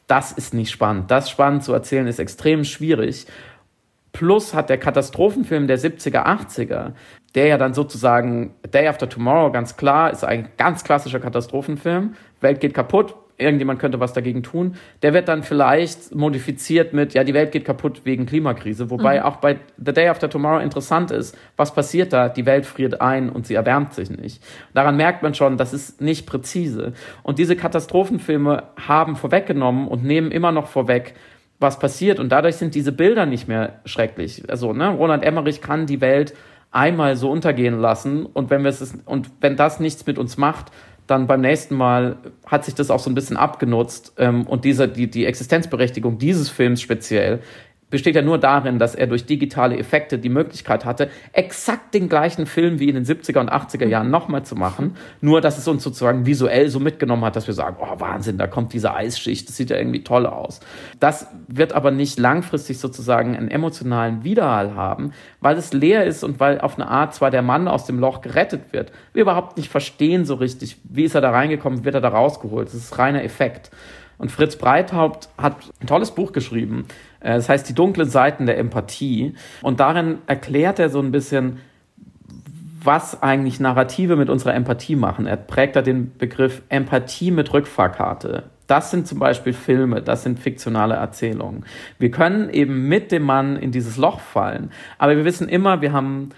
Das ist nicht spannend. Das spannend zu erzählen ist extrem schwierig. Plus hat der Katastrophenfilm der 70er, 80er, der ja dann sozusagen Day After Tomorrow ganz klar ist ein ganz klassischer Katastrophenfilm. Welt geht kaputt, irgendjemand könnte was dagegen tun, der wird dann vielleicht modifiziert mit, ja, die Welt geht kaputt wegen Klimakrise. Wobei mhm. auch bei The Day After Tomorrow interessant ist, was passiert da? Die Welt friert ein und sie erwärmt sich nicht. Daran merkt man schon, das ist nicht präzise. Und diese Katastrophenfilme haben vorweggenommen und nehmen immer noch vorweg, was passiert. Und dadurch sind diese Bilder nicht mehr schrecklich. Also, ne, Roland Emmerich kann die Welt einmal so untergehen lassen und wenn wir es und wenn das nichts mit uns macht, dann beim nächsten Mal hat sich das auch so ein bisschen abgenutzt ähm, und diese, die, die Existenzberechtigung dieses Films speziell besteht ja nur darin, dass er durch digitale Effekte die Möglichkeit hatte, exakt den gleichen Film wie in den 70er und 80er Jahren nochmal zu machen. Nur, dass es uns sozusagen visuell so mitgenommen hat, dass wir sagen, oh Wahnsinn, da kommt diese Eisschicht, das sieht ja irgendwie toll aus. Das wird aber nicht langfristig sozusagen einen emotionalen Widerhall haben, weil es leer ist und weil auf eine Art zwar der Mann aus dem Loch gerettet wird, wir überhaupt nicht verstehen so richtig, wie ist er da reingekommen, wird er da rausgeholt. Das ist reiner Effekt. Und Fritz Breithaupt hat ein tolles Buch geschrieben. Äh, das heißt Die dunklen Seiten der Empathie. Und darin erklärt er so ein bisschen, was eigentlich Narrative mit unserer Empathie machen. Er prägt da den Begriff Empathie mit Rückfahrkarte. Das sind zum Beispiel Filme, das sind fiktionale Erzählungen. Wir können eben mit dem Mann in dieses Loch fallen, aber wir wissen immer, wir haben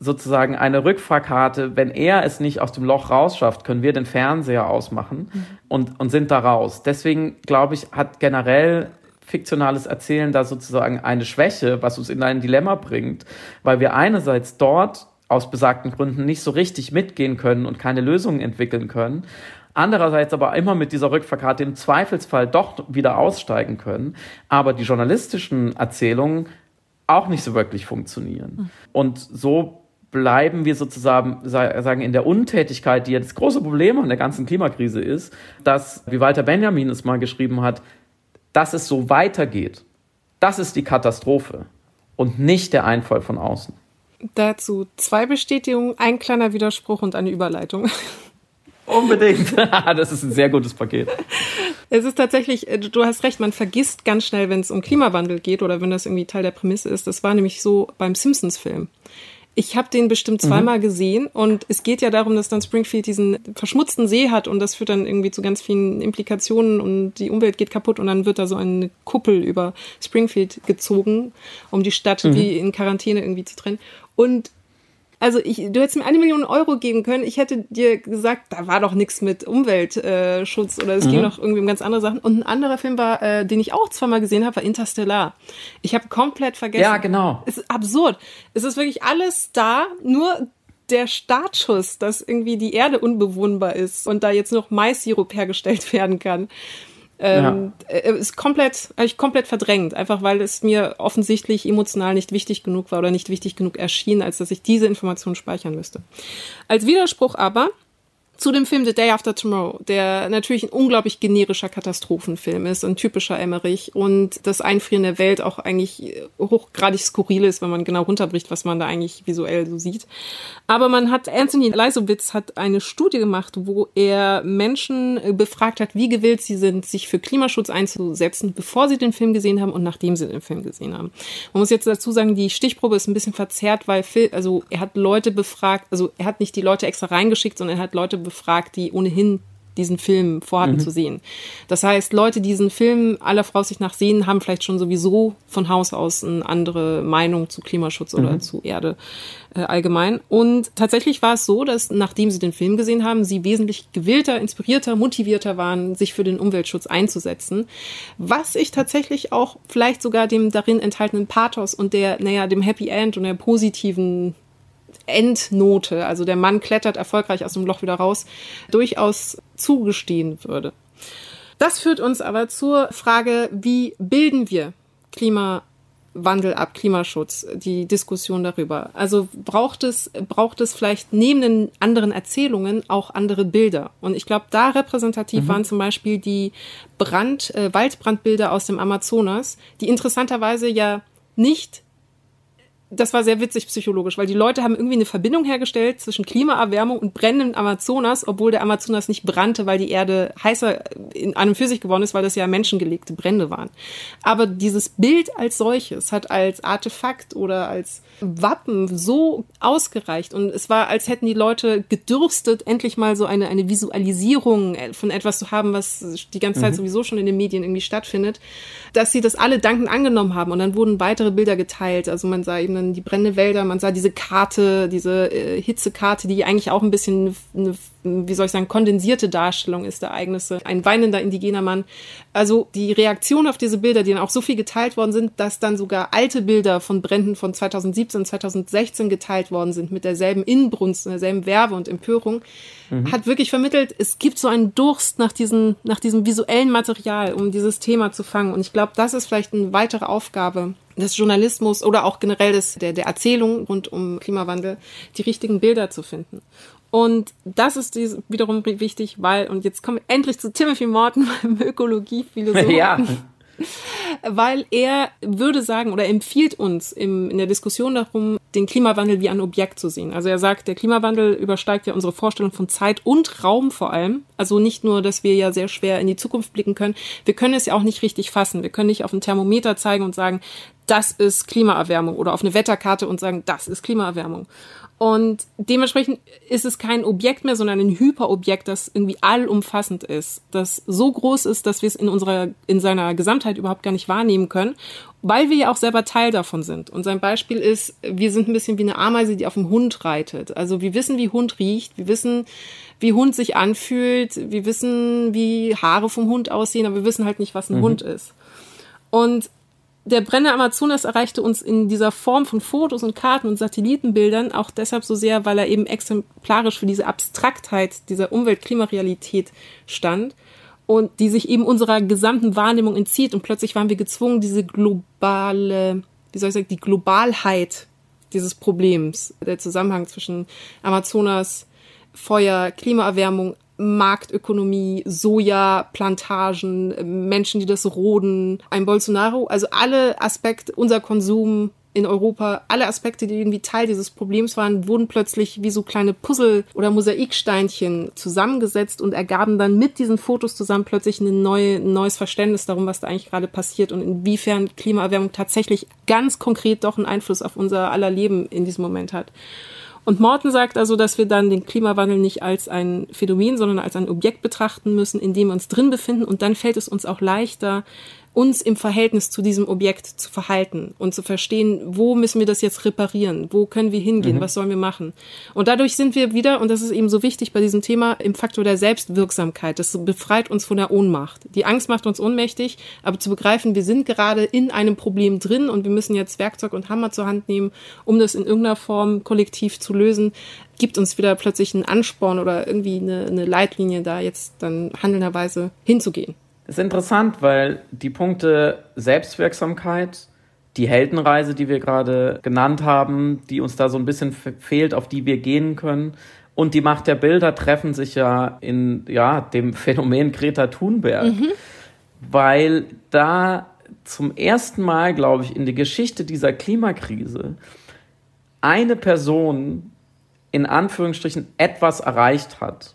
sozusagen eine Rückfahrkarte, wenn er es nicht aus dem Loch rausschafft, können wir den Fernseher ausmachen mhm. und, und sind da raus. Deswegen glaube ich, hat generell fiktionales Erzählen da sozusagen eine Schwäche, was uns in ein Dilemma bringt, weil wir einerseits dort aus besagten Gründen nicht so richtig mitgehen können und keine Lösungen entwickeln können, andererseits aber immer mit dieser Rückfahrkarte im Zweifelsfall doch wieder aussteigen können, aber die journalistischen Erzählungen auch nicht so wirklich funktionieren. Mhm. Und so bleiben wir sozusagen sagen in der Untätigkeit, die ja das große Problem an der ganzen Klimakrise ist, dass, wie Walter Benjamin es mal geschrieben hat, dass es so weitergeht. Das ist die Katastrophe und nicht der Einfall von außen. Dazu zwei Bestätigungen, ein kleiner Widerspruch und eine Überleitung. Unbedingt. das ist ein sehr gutes Paket. Es ist tatsächlich, äh, du hast recht, man vergisst ganz schnell, wenn es um Klimawandel geht oder wenn das irgendwie Teil der Prämisse ist. Das war nämlich so beim Simpsons-Film. Ich habe den bestimmt mhm. zweimal mhm. gesehen und es geht ja darum, dass dann Springfield diesen verschmutzten See hat und das führt dann irgendwie zu ganz vielen Implikationen und die Umwelt geht kaputt und dann wird da so eine Kuppel über Springfield gezogen, um die Stadt mhm. wie in Quarantäne irgendwie zu trennen. Und also ich, du hättest mir eine Million Euro geben können. Ich hätte dir gesagt, da war doch nichts mit Umweltschutz oder es mhm. ging noch irgendwie um ganz andere Sachen. Und ein anderer Film war, äh, den ich auch zweimal gesehen habe, war Interstellar. Ich habe komplett vergessen. Ja, genau. Es ist absurd. Es ist wirklich alles da, nur der Startschuss, dass irgendwie die Erde unbewohnbar ist und da jetzt noch Mais-Sirup hergestellt werden kann. Ähm, ja. äh, ist komplett, habe ich komplett verdrängt, einfach weil es mir offensichtlich emotional nicht wichtig genug war oder nicht wichtig genug erschien, als dass ich diese Information speichern müsste. Als Widerspruch aber zu dem Film The Day After Tomorrow, der natürlich ein unglaublich generischer Katastrophenfilm ist, ein typischer Emmerich und das Einfrieren der Welt auch eigentlich hochgradig skurril ist, wenn man genau runterbricht, was man da eigentlich visuell so sieht. Aber man hat, Anthony Leisowitz hat eine Studie gemacht, wo er Menschen befragt hat, wie gewillt sie sind, sich für Klimaschutz einzusetzen, bevor sie den Film gesehen haben und nachdem sie den Film gesehen haben. Man muss jetzt dazu sagen, die Stichprobe ist ein bisschen verzerrt, weil Phil, also er hat Leute befragt, also er hat nicht die Leute extra reingeschickt, sondern er hat Leute befragt, die ohnehin diesen Film vorhatten mhm. zu sehen. Das heißt, Leute, die diesen Film aller Voraussicht nach sehen, haben vielleicht schon sowieso von Haus aus eine andere Meinung zu Klimaschutz oder mhm. zu Erde äh, allgemein. Und tatsächlich war es so, dass nachdem sie den Film gesehen haben, sie wesentlich gewillter, inspirierter, motivierter waren, sich für den Umweltschutz einzusetzen. Was ich tatsächlich auch vielleicht sogar dem darin enthaltenen Pathos und der, naja, dem Happy End und der positiven Endnote, also der Mann klettert erfolgreich aus dem Loch wieder raus, durchaus zugestehen würde. Das führt uns aber zur Frage, wie bilden wir Klimawandel ab, Klimaschutz, die Diskussion darüber. Also braucht es, braucht es vielleicht neben den anderen Erzählungen auch andere Bilder. Und ich glaube, da repräsentativ mhm. waren zum Beispiel die Brand, äh, Waldbrandbilder aus dem Amazonas, die interessanterweise ja nicht das war sehr witzig psychologisch, weil die Leute haben irgendwie eine Verbindung hergestellt zwischen Klimaerwärmung und brennendem Amazonas, obwohl der Amazonas nicht brannte, weil die Erde heißer in einem für sich geworden ist, weil das ja menschengelegte Brände waren. Aber dieses Bild als solches hat als Artefakt oder als Wappen so ausgereicht und es war, als hätten die Leute gedürstet, endlich mal so eine, eine Visualisierung von etwas zu haben, was die ganze Zeit mhm. sowieso schon in den Medien irgendwie stattfindet, dass sie das alle dankend angenommen haben und dann wurden weitere Bilder geteilt. Also man sah eben dann die brennende Wälder, man sah diese Karte, diese äh, Hitzekarte, die eigentlich auch ein bisschen eine, wie soll ich sagen, kondensierte Darstellung ist der Ereignisse. Ein weinender indigener Mann. Also die Reaktion auf diese Bilder, die dann auch so viel geteilt worden sind, dass dann sogar alte Bilder von Bränden von 2017 und 2016 geteilt worden sind mit derselben Inbrunst, derselben Werbe und Empörung, mhm. hat wirklich vermittelt, es gibt so einen Durst nach, diesen, nach diesem visuellen Material, um dieses Thema zu fangen. Und ich glaube, das ist vielleicht eine weitere Aufgabe des Journalismus oder auch generell des, der, der Erzählung rund um Klimawandel, die richtigen Bilder zu finden. Und das ist dies wiederum wichtig, weil, und jetzt kommen wir endlich zu Timothy Morton, meinem Ökologiephilosophen. Ja. Weil er würde sagen oder empfiehlt uns im, in der Diskussion darum, den Klimawandel wie ein Objekt zu sehen. Also er sagt, der Klimawandel übersteigt ja unsere Vorstellung von Zeit und Raum vor allem. Also nicht nur, dass wir ja sehr schwer in die Zukunft blicken können, wir können es ja auch nicht richtig fassen. Wir können nicht auf ein Thermometer zeigen und sagen, das ist Klimaerwärmung oder auf eine Wetterkarte und sagen, das ist Klimaerwärmung. Und dementsprechend ist es kein Objekt mehr, sondern ein Hyperobjekt, das irgendwie allumfassend ist, das so groß ist, dass wir es in unserer, in seiner Gesamtheit überhaupt gar nicht wahrnehmen können, weil wir ja auch selber Teil davon sind. Und sein Beispiel ist, wir sind ein bisschen wie eine Ameise, die auf dem Hund reitet. Also wir wissen, wie Hund riecht, wir wissen, wie Hund sich anfühlt, wir wissen, wie Haare vom Hund aussehen, aber wir wissen halt nicht, was ein mhm. Hund ist. Und der Brenner Amazonas erreichte uns in dieser Form von Fotos und Karten und Satellitenbildern auch deshalb so sehr, weil er eben exemplarisch für diese Abstraktheit dieser Umwelt-Klimarealität stand und die sich eben unserer gesamten Wahrnehmung entzieht. Und plötzlich waren wir gezwungen, diese globale, wie soll ich sagen, die Globalheit dieses Problems, der Zusammenhang zwischen Amazonas, Feuer, Klimaerwärmung Marktökonomie, Soja-Plantagen, Menschen, die das roden, ein Bolsonaro, also alle Aspekte, unser Konsum in Europa, alle Aspekte, die irgendwie Teil dieses Problems waren, wurden plötzlich wie so kleine Puzzle- oder Mosaiksteinchen zusammengesetzt und ergaben dann mit diesen Fotos zusammen plötzlich eine neue, ein neues Verständnis darum, was da eigentlich gerade passiert und inwiefern Klimaerwärmung tatsächlich ganz konkret doch einen Einfluss auf unser aller Leben in diesem Moment hat. Und Morton sagt also, dass wir dann den Klimawandel nicht als ein Phänomen, sondern als ein Objekt betrachten müssen, in dem wir uns drin befinden. Und dann fällt es uns auch leichter, uns im Verhältnis zu diesem Objekt zu verhalten und zu verstehen, wo müssen wir das jetzt reparieren, wo können wir hingehen, mhm. was sollen wir machen. Und dadurch sind wir wieder, und das ist eben so wichtig bei diesem Thema, im Faktor der Selbstwirksamkeit. Das befreit uns von der Ohnmacht. Die Angst macht uns ohnmächtig, aber zu begreifen, wir sind gerade in einem Problem drin und wir müssen jetzt Werkzeug und Hammer zur Hand nehmen, um das in irgendeiner Form kollektiv zu lösen, gibt uns wieder plötzlich einen Ansporn oder irgendwie eine, eine Leitlinie, da jetzt dann handelnderweise hinzugehen. Ist interessant, weil die Punkte Selbstwirksamkeit, die Heldenreise, die wir gerade genannt haben, die uns da so ein bisschen fehlt, auf die wir gehen können, und die Macht der Bilder treffen sich ja in ja, dem Phänomen Greta Thunberg, mhm. weil da zum ersten Mal, glaube ich, in der Geschichte dieser Klimakrise eine Person in Anführungsstrichen etwas erreicht hat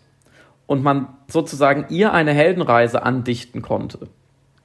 und man sozusagen ihr eine Heldenreise andichten konnte.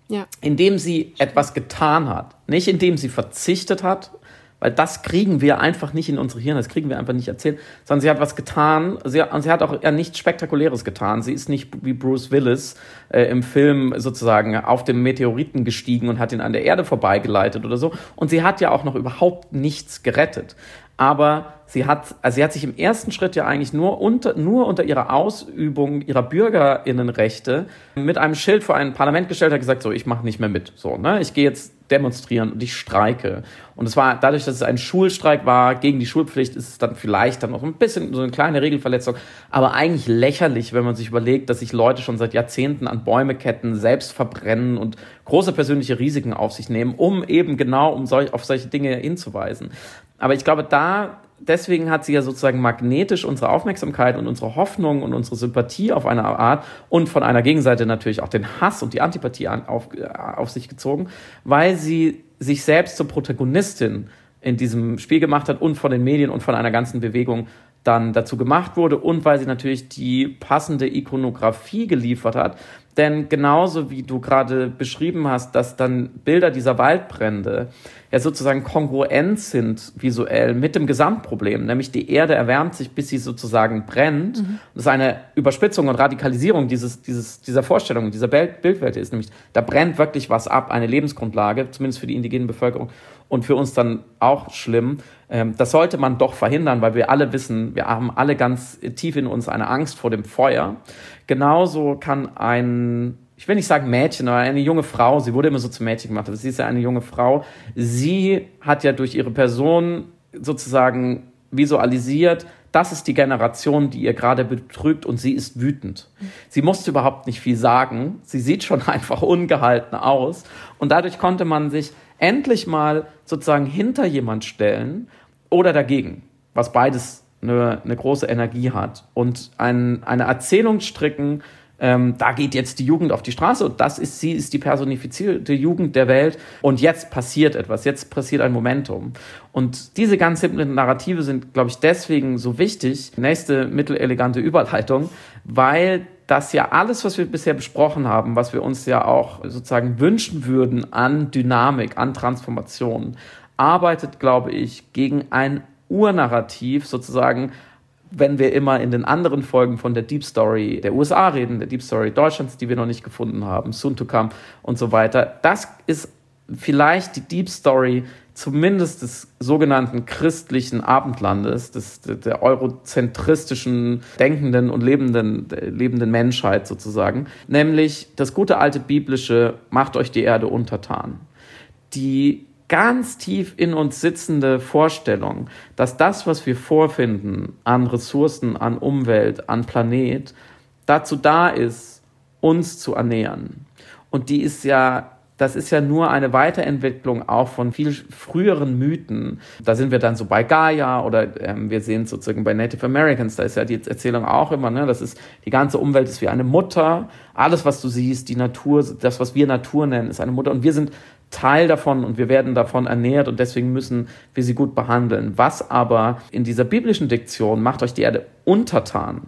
Ja. Indem sie etwas getan hat. Nicht indem sie verzichtet hat, weil das kriegen wir einfach nicht in unsere Hirn, das kriegen wir einfach nicht erzählt, sondern sie hat was getan, sie, und sie hat auch ja nichts Spektakuläres getan. Sie ist nicht wie Bruce Willis äh, im Film sozusagen auf dem Meteoriten gestiegen und hat ihn an der Erde vorbeigeleitet oder so. Und sie hat ja auch noch überhaupt nichts gerettet aber sie hat, also sie hat sich im ersten Schritt ja eigentlich nur unter, nur unter ihrer Ausübung ihrer Bürgerinnenrechte mit einem Schild vor ein Parlament gestellt hat gesagt, so, ich mache nicht mehr mit, so, ne, ich gehe jetzt demonstrieren und ich streike. Und es war dadurch, dass es ein Schulstreik war gegen die Schulpflicht, ist es dann vielleicht dann noch ein bisschen so eine kleine Regelverletzung, aber eigentlich lächerlich, wenn man sich überlegt, dass sich Leute schon seit Jahrzehnten an Bäume ketten, selbst verbrennen und große persönliche Risiken auf sich nehmen, um eben genau um solch, auf solche Dinge hinzuweisen. Aber ich glaube, da, deswegen hat sie ja sozusagen magnetisch unsere Aufmerksamkeit und unsere Hoffnung und unsere Sympathie auf eine Art und von einer Gegenseite natürlich auch den Hass und die Antipathie auf, auf sich gezogen, weil sie sich selbst zur Protagonistin in diesem Spiel gemacht hat und von den Medien und von einer ganzen Bewegung dann dazu gemacht wurde und weil sie natürlich die passende Ikonografie geliefert hat, denn genauso wie du gerade beschrieben hast, dass dann Bilder dieser Waldbrände ja sozusagen kongruent sind visuell mit dem Gesamtproblem, nämlich die Erde erwärmt sich, bis sie sozusagen brennt. Mhm. Das ist eine Überspitzung und Radikalisierung dieses, dieses, dieser Vorstellung, dieser Bildwelt ist, nämlich da brennt wirklich was ab, eine Lebensgrundlage, zumindest für die indigene Bevölkerung und für uns dann auch schlimm. Ähm, das sollte man doch verhindern, weil wir alle wissen, wir haben alle ganz tief in uns eine Angst vor dem Feuer. Genauso kann ein, ich will nicht sagen Mädchen, aber eine junge Frau, sie wurde immer so zum Mädchen gemacht, aber sie ist ja eine junge Frau. Sie hat ja durch ihre Person sozusagen visualisiert, das ist die Generation, die ihr gerade betrügt und sie ist wütend. Sie musste überhaupt nicht viel sagen. Sie sieht schon einfach ungehalten aus. Und dadurch konnte man sich endlich mal sozusagen hinter jemand stellen oder dagegen, was beides eine, eine große Energie hat. Und ein, eine Erzählung stricken, ähm, da geht jetzt die Jugend auf die Straße und das ist sie, ist die personifizierte Jugend der Welt und jetzt passiert etwas, jetzt passiert ein Momentum. Und diese ganz simplen Narrative sind, glaube ich, deswegen so wichtig. Nächste mittelelegante Überleitung, weil das ja alles, was wir bisher besprochen haben, was wir uns ja auch sozusagen wünschen würden an Dynamik, an Transformation, arbeitet, glaube ich, gegen ein Urnarrativ sozusagen, wenn wir immer in den anderen Folgen von der Deep Story der USA reden, der Deep Story Deutschlands, die wir noch nicht gefunden haben, soon to come und so weiter. Das ist vielleicht die Deep Story zumindest des sogenannten christlichen Abendlandes, des, der eurozentristischen denkenden und lebenden, lebenden Menschheit sozusagen, nämlich das gute alte biblische Macht euch die Erde untertan. Die ganz tief in uns sitzende Vorstellung, dass das, was wir vorfinden an Ressourcen, an Umwelt, an Planet, dazu da ist, uns zu ernähren. Und die ist ja, das ist ja nur eine Weiterentwicklung auch von viel früheren Mythen. Da sind wir dann so bei Gaia oder ähm, wir sehen sozusagen bei Native Americans, da ist ja die Erzählung auch immer, ne, das ist, die ganze Umwelt ist wie eine Mutter. Alles, was du siehst, die Natur, das, was wir Natur nennen, ist eine Mutter. Und wir sind Teil davon und wir werden davon ernährt und deswegen müssen wir sie gut behandeln. Was aber in dieser biblischen Diktion macht euch die Erde untertan,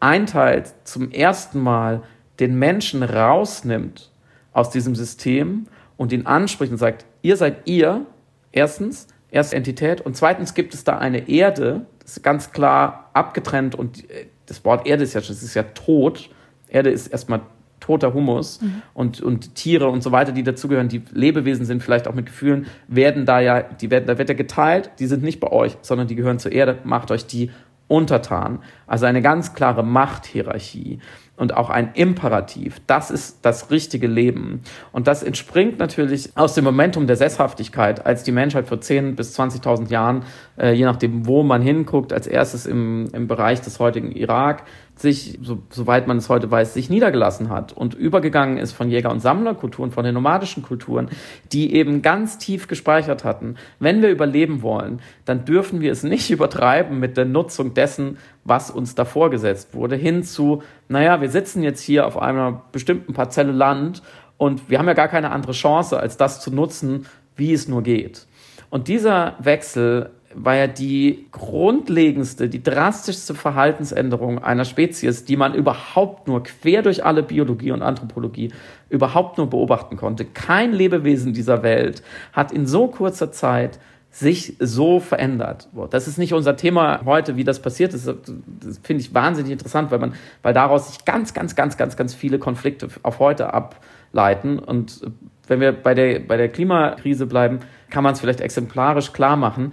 einteilt zum ersten Mal den Menschen rausnimmt aus diesem System und ihn anspricht und sagt, ihr seid ihr, erstens, erste Entität und zweitens gibt es da eine Erde, das ist ganz klar abgetrennt und äh, das Wort Erde ist ja, das ist ja tot. Erde ist erstmal toter Humus mhm. und, und Tiere und so weiter, die dazugehören, die Lebewesen sind, vielleicht auch mit Gefühlen, werden da ja, die werden, da wird ja geteilt, die sind nicht bei euch, sondern die gehören zur Erde, macht euch die untertan. Also eine ganz klare Machthierarchie. und auch ein Imperativ. Das ist das richtige Leben. Und das entspringt natürlich aus dem Momentum der Sesshaftigkeit, als die Menschheit vor 10.000 bis 20.000 Jahren, äh, je nachdem, wo man hinguckt, als erstes im, im Bereich des heutigen Irak, sich, so, soweit man es heute weiß, sich niedergelassen hat und übergegangen ist von Jäger- und Sammlerkulturen, von den nomadischen Kulturen, die eben ganz tief gespeichert hatten. Wenn wir überleben wollen, dann dürfen wir es nicht übertreiben mit der Nutzung dessen, was uns da vorgesetzt wurde, hin zu, naja, wir sitzen jetzt hier auf einer bestimmten Parzelle Land und wir haben ja gar keine andere Chance, als das zu nutzen, wie es nur geht. Und dieser Wechsel war ja die grundlegendste, die drastischste Verhaltensänderung einer Spezies, die man überhaupt nur quer durch alle Biologie und Anthropologie überhaupt nur beobachten konnte. Kein Lebewesen dieser Welt hat in so kurzer Zeit sich so verändert. Das ist nicht unser Thema heute, wie das passiert ist. Das finde ich wahnsinnig interessant, weil man, weil daraus sich ganz, ganz, ganz, ganz, ganz viele Konflikte auf heute ableiten. Und wenn wir bei der, bei der Klimakrise bleiben, kann man es vielleicht exemplarisch klar machen.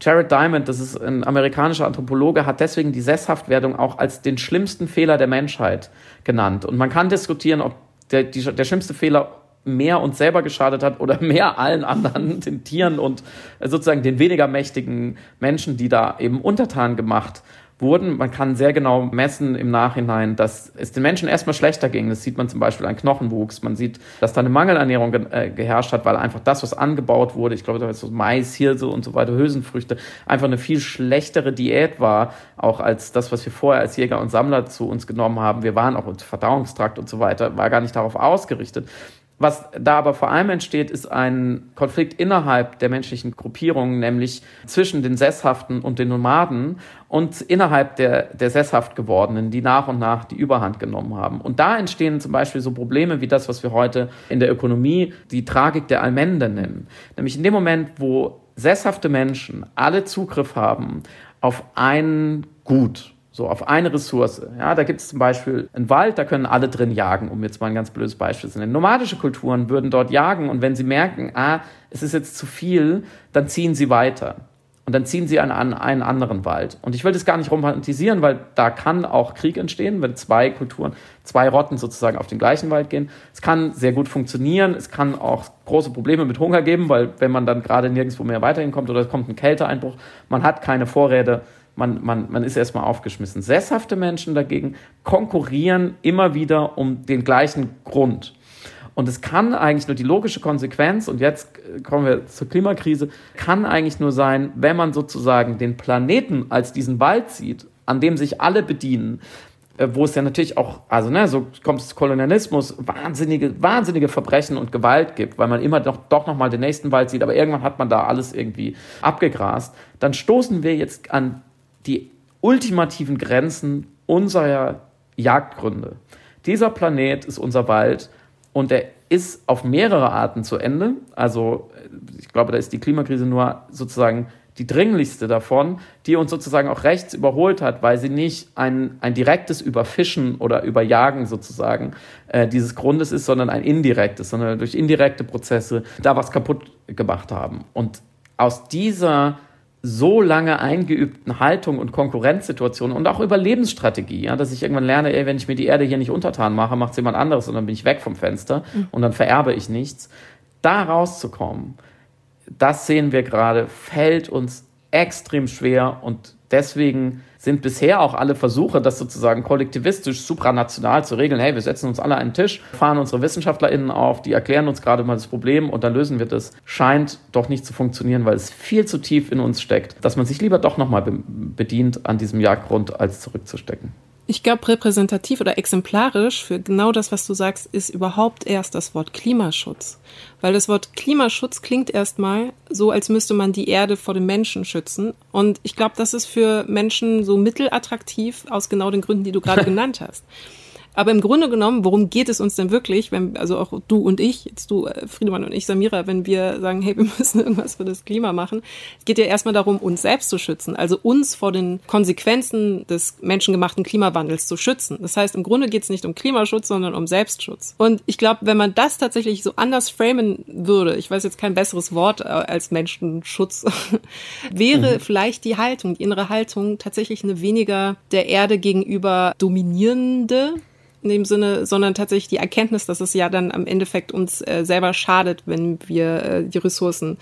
Jared Diamond, das ist ein amerikanischer Anthropologe, hat deswegen die Sesshaftwerdung auch als den schlimmsten Fehler der Menschheit genannt. Und man kann diskutieren, ob der, die, der schlimmste Fehler mehr uns selber geschadet hat oder mehr allen anderen, den Tieren und sozusagen den weniger mächtigen Menschen, die da eben untertan gemacht wurden. Man kann sehr genau messen im Nachhinein, dass es den Menschen erstmal schlechter ging. Das sieht man zum Beispiel an Knochenwuchs. Man sieht, dass da eine Mangelernährung ge äh, geherrscht hat, weil einfach das, was angebaut wurde, ich glaube, da ist so Mais, Hirse und so weiter, Hülsenfrüchte, einfach eine viel schlechtere Diät war, auch als das, was wir vorher als Jäger und Sammler zu uns genommen haben. Wir waren auch uns Verdauungstrakt und so weiter, war gar nicht darauf ausgerichtet. Was da aber vor allem entsteht, ist ein Konflikt innerhalb der menschlichen Gruppierungen, nämlich zwischen den Sesshaften und den Nomaden und innerhalb der, der Sesshaft gewordenen, die nach und nach die Überhand genommen haben. Und da entstehen zum Beispiel so Probleme wie das, was wir heute in der Ökonomie die Tragik der Allmende nennen. Nämlich in dem Moment, wo sesshafte Menschen alle Zugriff haben auf ein Gut, so, auf eine Ressource. Ja, da gibt es zum Beispiel einen Wald, da können alle drin jagen, um jetzt mal ein ganz blödes Beispiel zu nennen. Nomadische Kulturen würden dort jagen und wenn sie merken, ah, es ist jetzt zu viel, dann ziehen sie weiter. Und dann ziehen sie an, an einen anderen Wald. Und ich will das gar nicht romantisieren, weil da kann auch Krieg entstehen, wenn zwei Kulturen, zwei Rotten sozusagen auf den gleichen Wald gehen. Es kann sehr gut funktionieren. Es kann auch große Probleme mit Hunger geben, weil wenn man dann gerade nirgendwo mehr weiterhin kommt oder es kommt ein Kälteeinbruch, man hat keine Vorräte man, man, man ist erstmal aufgeschmissen. Sesshafte Menschen dagegen konkurrieren immer wieder um den gleichen Grund. Und es kann eigentlich nur die logische Konsequenz, und jetzt kommen wir zur Klimakrise, kann eigentlich nur sein, wenn man sozusagen den Planeten als diesen Wald sieht, an dem sich alle bedienen, äh, wo es ja natürlich auch, also ne, so kommt es zu Kolonialismus, wahnsinnige, wahnsinnige Verbrechen und Gewalt gibt, weil man immer doch, doch nochmal den nächsten Wald sieht, aber irgendwann hat man da alles irgendwie abgegrast, dann stoßen wir jetzt an die ultimativen Grenzen unserer Jagdgründe. Dieser Planet ist unser Wald und er ist auf mehrere Arten zu Ende. Also ich glaube, da ist die Klimakrise nur sozusagen die dringlichste davon, die uns sozusagen auch rechts überholt hat, weil sie nicht ein, ein direktes Überfischen oder Überjagen sozusagen äh, dieses Grundes ist, sondern ein indirektes, sondern durch indirekte Prozesse da was kaputt gemacht haben. Und aus dieser so lange eingeübten Haltung und Konkurrenzsituation und auch Überlebensstrategie, ja, dass ich irgendwann lerne, ey, wenn ich mir die Erde hier nicht untertan mache, macht es jemand anderes und dann bin ich weg vom Fenster mhm. und dann vererbe ich nichts. Da rauszukommen, das sehen wir gerade, fällt uns extrem schwer und deswegen sind bisher auch alle Versuche, das sozusagen kollektivistisch, supranational zu regeln. Hey, wir setzen uns alle an einen Tisch, fahren unsere WissenschaftlerInnen auf, die erklären uns gerade mal das Problem und dann lösen wir das. Scheint doch nicht zu funktionieren, weil es viel zu tief in uns steckt, dass man sich lieber doch nochmal bedient an diesem Jagdgrund, als zurückzustecken. Ich glaube, repräsentativ oder exemplarisch für genau das, was du sagst, ist überhaupt erst das Wort Klimaschutz. Weil das Wort Klimaschutz klingt erstmal so, als müsste man die Erde vor dem Menschen schützen. Und ich glaube, das ist für Menschen so mittelattraktiv aus genau den Gründen, die du gerade genannt hast. Aber im Grunde genommen, worum geht es uns denn wirklich, wenn, also auch du und ich, jetzt du, äh, Friedemann und ich, Samira, wenn wir sagen, hey, wir müssen irgendwas für das Klima machen, es geht ja erstmal darum, uns selbst zu schützen, also uns vor den Konsequenzen des menschengemachten Klimawandels zu schützen. Das heißt, im Grunde geht es nicht um Klimaschutz, sondern um Selbstschutz. Und ich glaube, wenn man das tatsächlich so anders framen würde, ich weiß jetzt kein besseres Wort äh, als Menschenschutz, wäre mhm. vielleicht die Haltung, die innere Haltung tatsächlich eine weniger der Erde gegenüber dominierende in dem Sinne, sondern tatsächlich die Erkenntnis, dass es ja dann am Endeffekt uns äh, selber schadet, wenn wir äh, die Ressourcen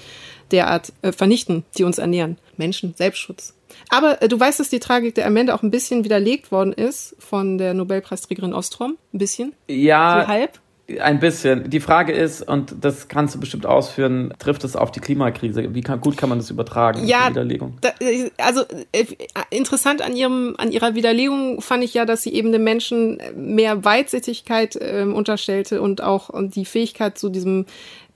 derart äh, vernichten, die uns ernähren. Menschen, Selbstschutz. Aber äh, du weißt, dass die Tragik der Amanda auch ein bisschen widerlegt worden ist von der Nobelpreisträgerin Ostrom. Ein bisschen? Ja. So halb? Ein bisschen. Die Frage ist, und das kannst du bestimmt ausführen, trifft es auf die Klimakrise? Wie kann, gut kann man das übertragen? Ja, Widerlegung? Da, also äh, interessant an ihrem, an ihrer Widerlegung fand ich ja, dass sie eben den Menschen mehr Weitsichtigkeit äh, unterstellte und auch und die Fähigkeit zu diesem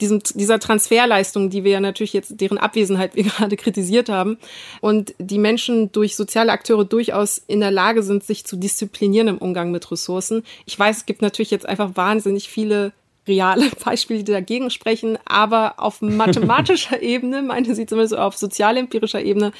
diesem, dieser Transferleistung, die wir ja natürlich jetzt, deren Abwesenheit wir gerade kritisiert haben, und die Menschen durch soziale Akteure durchaus in der Lage sind, sich zu disziplinieren im Umgang mit Ressourcen. Ich weiß, es gibt natürlich jetzt einfach wahnsinnig viele reale Beispiele, die dagegen sprechen, aber auf mathematischer Ebene, meine sie zumindest auf sozialempirischer Ebene,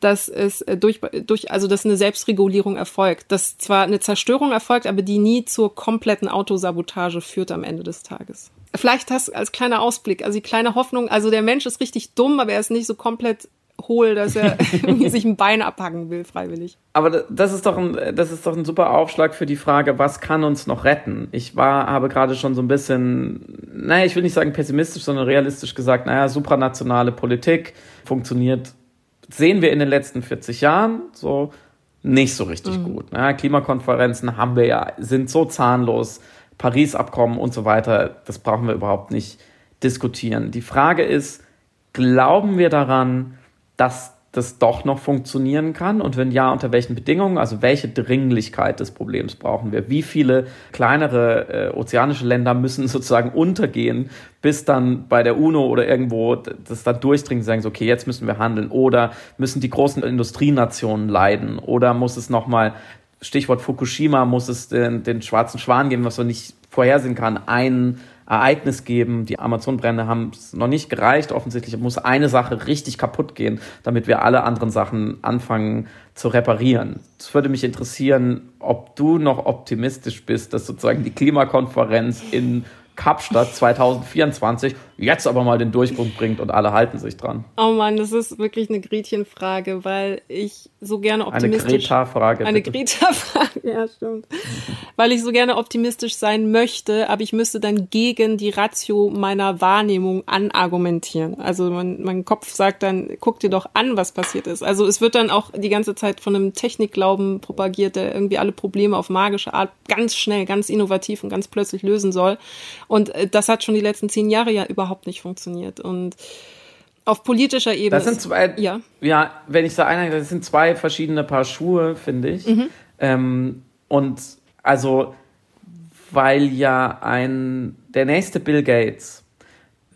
dass es durch, durch, also dass eine Selbstregulierung erfolgt, dass zwar eine Zerstörung erfolgt, aber die nie zur kompletten Autosabotage führt am Ende des Tages. Vielleicht das als kleiner Ausblick, also die kleine Hoffnung, also der Mensch ist richtig dumm, aber er ist nicht so komplett hohl, dass er sich ein Bein abhacken will, freiwillig. Aber das ist, doch ein, das ist doch ein super Aufschlag für die Frage, was kann uns noch retten? Ich war, habe gerade schon so ein bisschen, naja, ich will nicht sagen pessimistisch, sondern realistisch gesagt, naja, supranationale Politik funktioniert, sehen wir in den letzten 40 Jahren so nicht so richtig mhm. gut. Naja, Klimakonferenzen haben wir ja, sind so zahnlos Paris-Abkommen und so weiter, das brauchen wir überhaupt nicht diskutieren. Die Frage ist, glauben wir daran, dass das doch noch funktionieren kann? Und wenn ja, unter welchen Bedingungen? Also welche Dringlichkeit des Problems brauchen wir? Wie viele kleinere äh, ozeanische Länder müssen sozusagen untergehen, bis dann bei der UNO oder irgendwo das dann durchdringen, sagen so, okay, jetzt müssen wir handeln. Oder müssen die großen Industrienationen leiden? Oder muss es nochmal Stichwort Fukushima, muss es den, den schwarzen Schwan geben, was man nicht vorhersehen kann, ein Ereignis geben. Die Amazon-Brände haben es noch nicht gereicht. Offensichtlich muss eine Sache richtig kaputt gehen, damit wir alle anderen Sachen anfangen zu reparieren. Es würde mich interessieren, ob du noch optimistisch bist, dass sozusagen die Klimakonferenz in Kapstadt 2024 jetzt aber mal den Durchbruch bringt und alle halten sich dran. Oh Mann, das ist wirklich eine Gretchenfrage, weil ich so gerne optimistisch... Eine Greta-Frage. Eine Greta-Frage, ja stimmt. weil ich so gerne optimistisch sein möchte, aber ich müsste dann gegen die Ratio meiner Wahrnehmung anargumentieren. Also mein, mein Kopf sagt dann, guck dir doch an, was passiert ist. Also es wird dann auch die ganze Zeit von einem Technikglauben propagiert, der irgendwie alle Probleme auf magische Art ganz schnell, ganz innovativ und ganz plötzlich lösen soll. Und äh, das hat schon die letzten zehn Jahre ja überhaupt nicht funktioniert. Und auf politischer Ebene. Das sind zwei, ja. ja, wenn ich so einhalte, das sind zwei verschiedene Paar Schuhe, finde ich. Mhm. Ähm, und also, weil ja ein, der nächste Bill Gates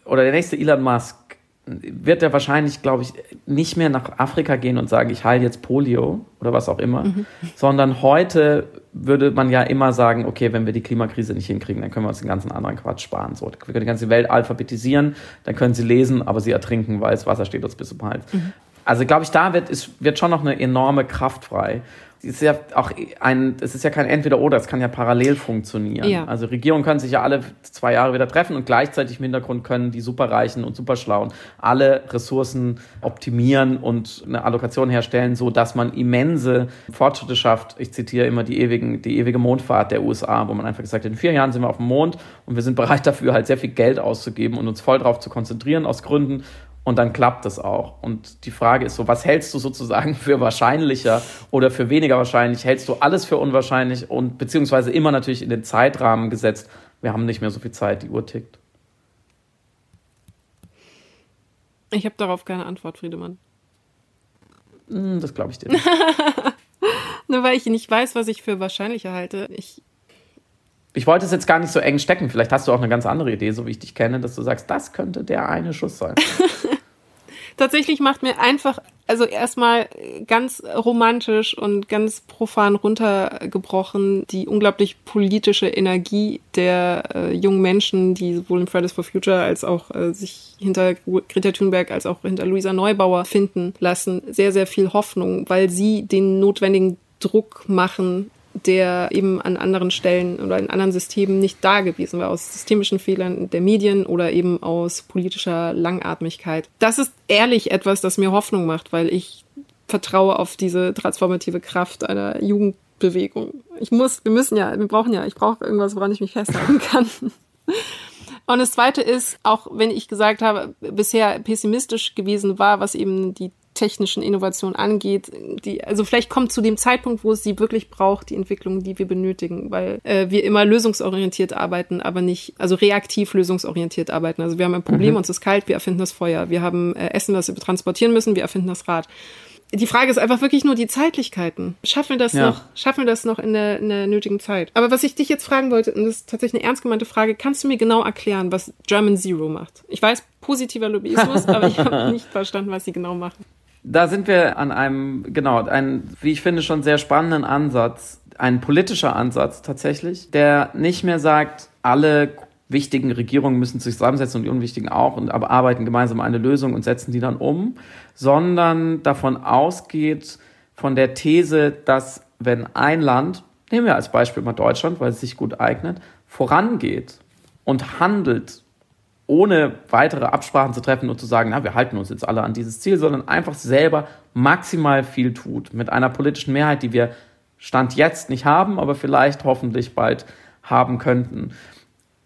oder der nächste Elon Musk wird er wahrscheinlich, glaube ich, nicht mehr nach Afrika gehen und sagen, ich heile jetzt Polio oder was auch immer, mhm. sondern heute würde man ja immer sagen, okay, wenn wir die Klimakrise nicht hinkriegen, dann können wir uns den ganzen anderen Quatsch sparen. So, wir können die ganze Welt alphabetisieren, dann können sie lesen, aber sie ertrinken, weil das Wasser steht uns bis zum Hals. Mhm. Also glaube ich, da wird, ist, wird schon noch eine enorme Kraft frei ist ja auch ein, es ist ja kein Entweder-Oder, es kann ja parallel funktionieren. Ja. Also Regierungen können sich ja alle zwei Jahre wieder treffen und gleichzeitig im Hintergrund können die Superreichen und Superschlauen alle Ressourcen optimieren und eine Allokation herstellen, so dass man immense Fortschritte schafft. Ich zitiere immer die ewigen, die ewige Mondfahrt der USA, wo man einfach gesagt hat, in vier Jahren sind wir auf dem Mond und wir sind bereit dafür, halt sehr viel Geld auszugeben und uns voll darauf zu konzentrieren aus Gründen und dann klappt es auch. Und die Frage ist so, was hältst du sozusagen für wahrscheinlicher oder für weniger wahrscheinlich? Hältst du alles für unwahrscheinlich und beziehungsweise immer natürlich in den Zeitrahmen gesetzt? Wir haben nicht mehr so viel Zeit, die Uhr tickt. Ich habe darauf keine Antwort, Friedemann. Hm, das glaube ich dir nicht. Nur weil ich nicht weiß, was ich für wahrscheinlicher halte. Ich ich wollte es jetzt gar nicht so eng stecken. Vielleicht hast du auch eine ganz andere Idee, so wie ich dich kenne, dass du sagst, das könnte der eine Schuss sein. Tatsächlich macht mir einfach, also erstmal ganz romantisch und ganz profan runtergebrochen, die unglaublich politische Energie der äh, jungen Menschen, die sowohl in Fridays for Future als auch äh, sich hinter Greta Thunberg als auch hinter Luisa Neubauer finden lassen, sehr, sehr viel Hoffnung, weil sie den notwendigen Druck machen, der eben an anderen Stellen oder in anderen Systemen nicht da gewesen war, aus systemischen Fehlern der Medien oder eben aus politischer Langatmigkeit. Das ist ehrlich etwas, das mir Hoffnung macht, weil ich vertraue auf diese transformative Kraft einer Jugendbewegung. Ich muss, wir müssen ja, wir brauchen ja, ich brauche irgendwas, woran ich mich festhalten kann. Und das Zweite ist, auch wenn ich gesagt habe, bisher pessimistisch gewesen war, was eben die technischen Innovationen angeht, die, also vielleicht kommt zu dem Zeitpunkt, wo es sie wirklich braucht, die Entwicklung, die wir benötigen, weil äh, wir immer lösungsorientiert arbeiten, aber nicht, also reaktiv lösungsorientiert arbeiten. Also wir haben ein Problem, mhm. uns ist kalt, wir erfinden das Feuer. Wir haben äh, Essen, was wir transportieren müssen, wir erfinden das Rad die Frage ist einfach wirklich nur die Zeitlichkeiten. Schaffen wir das ja. noch? Schaffen wir das noch in der, in der nötigen Zeit? Aber was ich dich jetzt fragen wollte, und das ist tatsächlich eine ernst gemeinte Frage, kannst du mir genau erklären, was German Zero macht? Ich weiß, positiver Lobbyismus, aber ich habe nicht verstanden, was sie genau machen. Da sind wir an einem, genau, ein, wie ich finde, schon sehr spannenden Ansatz, ein politischer Ansatz tatsächlich, der nicht mehr sagt, alle wichtigen Regierungen müssen sich zusammensetzen und die unwichtigen auch und aber arbeiten gemeinsam eine Lösung und setzen die dann um, sondern davon ausgeht, von der These, dass wenn ein Land, nehmen wir als Beispiel mal Deutschland, weil es sich gut eignet, vorangeht und handelt, ohne weitere Absprachen zu treffen und zu sagen, na, wir halten uns jetzt alle an dieses Ziel, sondern einfach selber maximal viel tut mit einer politischen Mehrheit, die wir Stand jetzt nicht haben, aber vielleicht hoffentlich bald haben könnten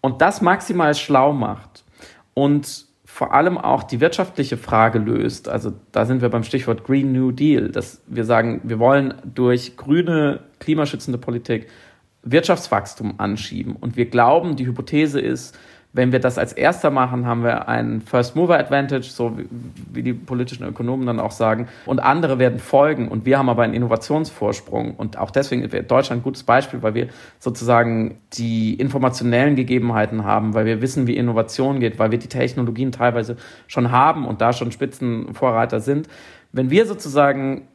und das maximal schlau macht und vor allem auch die wirtschaftliche Frage löst. Also da sind wir beim Stichwort Green New Deal, dass wir sagen, wir wollen durch grüne, klimaschützende Politik Wirtschaftswachstum anschieben. Und wir glauben, die Hypothese ist, wenn wir das als erster machen, haben wir einen First Mover Advantage, so wie, die politischen Ökonomen dann auch sagen. Und andere werden folgen. Und wir haben aber einen Innovationsvorsprung. Und auch deswegen wäre Deutschland ein gutes Beispiel, weil wir sozusagen die informationellen Gegebenheiten haben, weil wir wissen, wie Innovation geht, weil wir die Technologien teilweise schon haben und da schon Spitzenvorreiter sind. Wenn wir sozusagen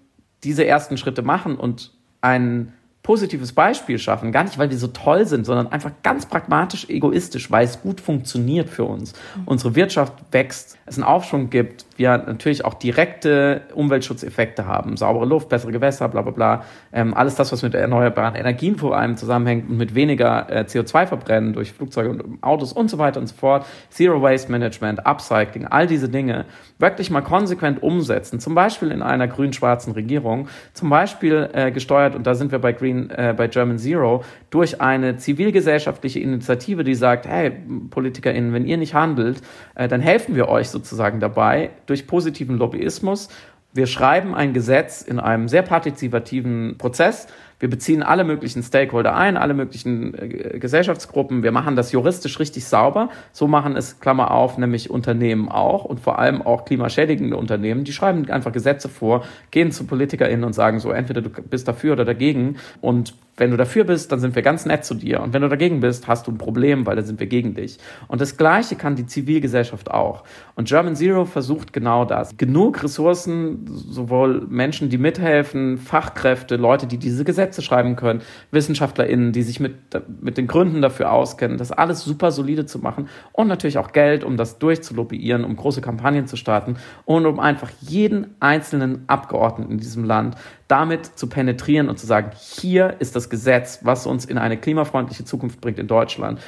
diese ersten Schritte machen und einen positives Beispiel schaffen. Gar nicht, weil wir so toll sind, sondern einfach ganz pragmatisch egoistisch, weil es gut funktioniert für uns. Mhm. Unsere Wirtschaft wächst, es einen Aufschwung gibt, wir natürlich auch direkte Umweltschutzeffekte haben. Saubere Luft, bessere Gewässer, bla bla bla. Ähm, alles das, was mit erneuerbaren Energien vor allem zusammenhängt und mit weniger äh, CO2 verbrennen durch Flugzeuge und Autos und so weiter und so fort. Zero Waste Management, Upcycling, all diese Dinge wirklich mal konsequent umsetzen. Zum Beispiel in einer grün-schwarzen Regierung. Zum Beispiel äh, gesteuert, und da sind wir bei Green, äh, bei German Zero, durch eine zivilgesellschaftliche Initiative, die sagt, hey, PolitikerInnen, wenn ihr nicht handelt, äh, dann helfen wir euch sozusagen dabei, durch positiven Lobbyismus. Wir schreiben ein Gesetz in einem sehr partizipativen Prozess. Wir beziehen alle möglichen Stakeholder ein, alle möglichen äh, Gesellschaftsgruppen. Wir machen das juristisch richtig sauber. So machen es, Klammer auf, nämlich Unternehmen auch und vor allem auch klimaschädigende Unternehmen. Die schreiben einfach Gesetze vor, gehen zu PolitikerInnen und sagen so, entweder du bist dafür oder dagegen und wenn du dafür bist, dann sind wir ganz nett zu dir. Und wenn du dagegen bist, hast du ein Problem, weil dann sind wir gegen dich. Und das Gleiche kann die Zivilgesellschaft auch. Und German Zero versucht genau das. Genug Ressourcen, sowohl Menschen, die mithelfen, Fachkräfte, Leute, die diese Gesetze schreiben können, WissenschaftlerInnen, die sich mit, mit den Gründen dafür auskennen, das alles super solide zu machen. Und natürlich auch Geld, um das durchzulobbyieren, um große Kampagnen zu starten und um einfach jeden einzelnen Abgeordneten in diesem Land damit zu penetrieren und zu sagen, hier ist das Gesetz, was uns in eine klimafreundliche Zukunft bringt in Deutschland.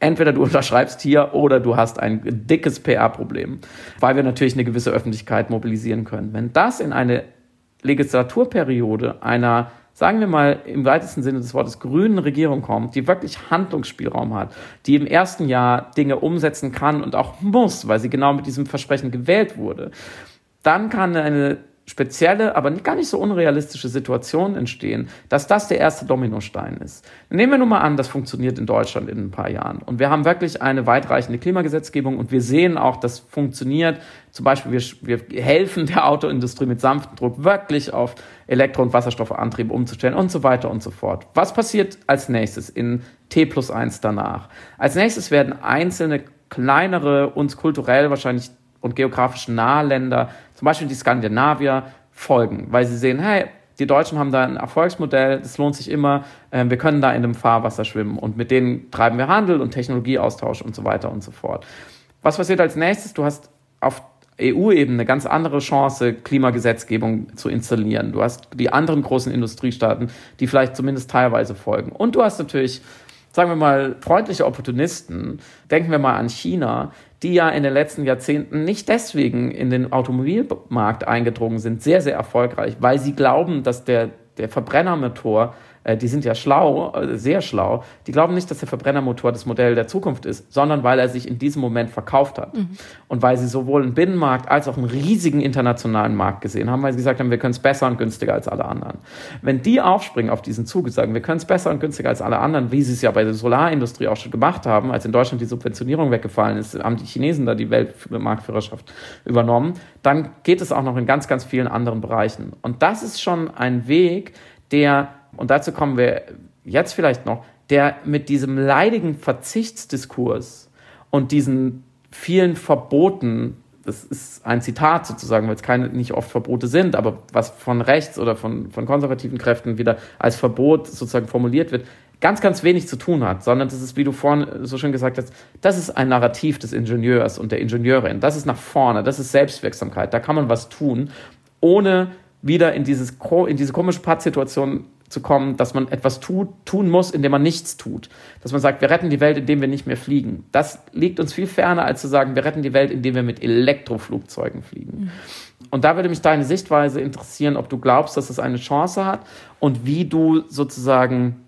Entweder du unterschreibst hier oder du hast ein dickes PR-Problem, weil wir natürlich eine gewisse Öffentlichkeit mobilisieren können. Wenn das in eine Legislaturperiode einer, sagen wir mal im weitesten Sinne des Wortes, grünen Regierung kommt, die wirklich Handlungsspielraum hat, die im ersten Jahr Dinge umsetzen kann und auch muss, weil sie genau mit diesem Versprechen gewählt wurde, dann kann eine spezielle, aber gar nicht so unrealistische Situationen entstehen, dass das der erste Dominostein ist. Nehmen wir nun mal an, das funktioniert in Deutschland in ein paar Jahren. Und wir haben wirklich eine weitreichende Klimagesetzgebung und wir sehen auch, das funktioniert. Zum Beispiel, wir, wir helfen der Autoindustrie mit sanftem Druck wirklich auf Elektro- und Wasserstoffantrieb umzustellen und so weiter und so fort. Was passiert als nächstes in T plus eins danach? Als nächstes werden einzelne kleinere, uns kulturell wahrscheinlich und geografisch nahe Länder, zum Beispiel die Skandinavier, folgen, weil sie sehen, hey, die Deutschen haben da ein Erfolgsmodell, das lohnt sich immer, ähm, wir können da in dem Fahrwasser schwimmen und mit denen treiben wir Handel und Technologieaustausch und so weiter und so fort. Was passiert als nächstes? Du hast auf EU-Ebene eine ganz andere Chance, Klimagesetzgebung zu installieren. Du hast die anderen großen Industriestaaten, die vielleicht zumindest teilweise folgen. Und du hast natürlich, sagen wir mal, freundliche Opportunisten. Denken wir mal an China, die ja in den letzten Jahrzehnten nicht deswegen in den Automobilmarkt eingedrungen sind, sehr, sehr erfolgreich, weil sie glauben, dass der, der Verbrennermotor die sind ja schlau, äh, sehr schlau, die glauben nicht, dass der Verbrennermotor das Modell der Zukunft ist, sondern weil er sich in diesem Moment verkauft hat. Mhm. Und weil sie sowohl einen Binnenmarkt als auch einen riesigen internationalen Markt gesehen haben, weil sie gesagt haben, wir können es besser und günstiger als alle anderen. Wenn die aufspringen auf diesen Zug und sagen, wir können es besser und günstiger als alle anderen, wie sie es ja bei der Solarindustrie auch schon gemacht haben, als in Deutschland die Subventionierung weggefallen ist, haben die Chinesen da die Weltmarktführerschaft übernommen, dann geht es auch noch in ganz, ganz vielen anderen Bereichen. Und das ist schon ein Weg, der, und dazu kommen wir jetzt vielleicht noch, der mit diesem leidigen Verzichtsdiskurs und diesen vielen Verboten, das ist ein Zitat sozusagen, weil es keine nicht oft Verbote sind, aber was von rechts oder von, von konservativen Kräften wieder als Verbot sozusagen formuliert wird, ganz, ganz wenig zu tun hat, sondern das ist, wie du vorhin so schön gesagt hast, das ist ein Narrativ des Ingenieurs und der Ingenieurin. Das ist nach vorne, das ist Selbstwirksamkeit. Da kann man was tun, ohne wieder in, dieses, in diese komische Pattsituation zu kommen, dass man etwas tut, tun muss, indem man nichts tut. Dass man sagt, wir retten die Welt, indem wir nicht mehr fliegen. Das liegt uns viel ferner, als zu sagen, wir retten die Welt, indem wir mit Elektroflugzeugen fliegen. Mhm. Und da würde mich deine Sichtweise interessieren, ob du glaubst, dass es eine Chance hat und wie du sozusagen,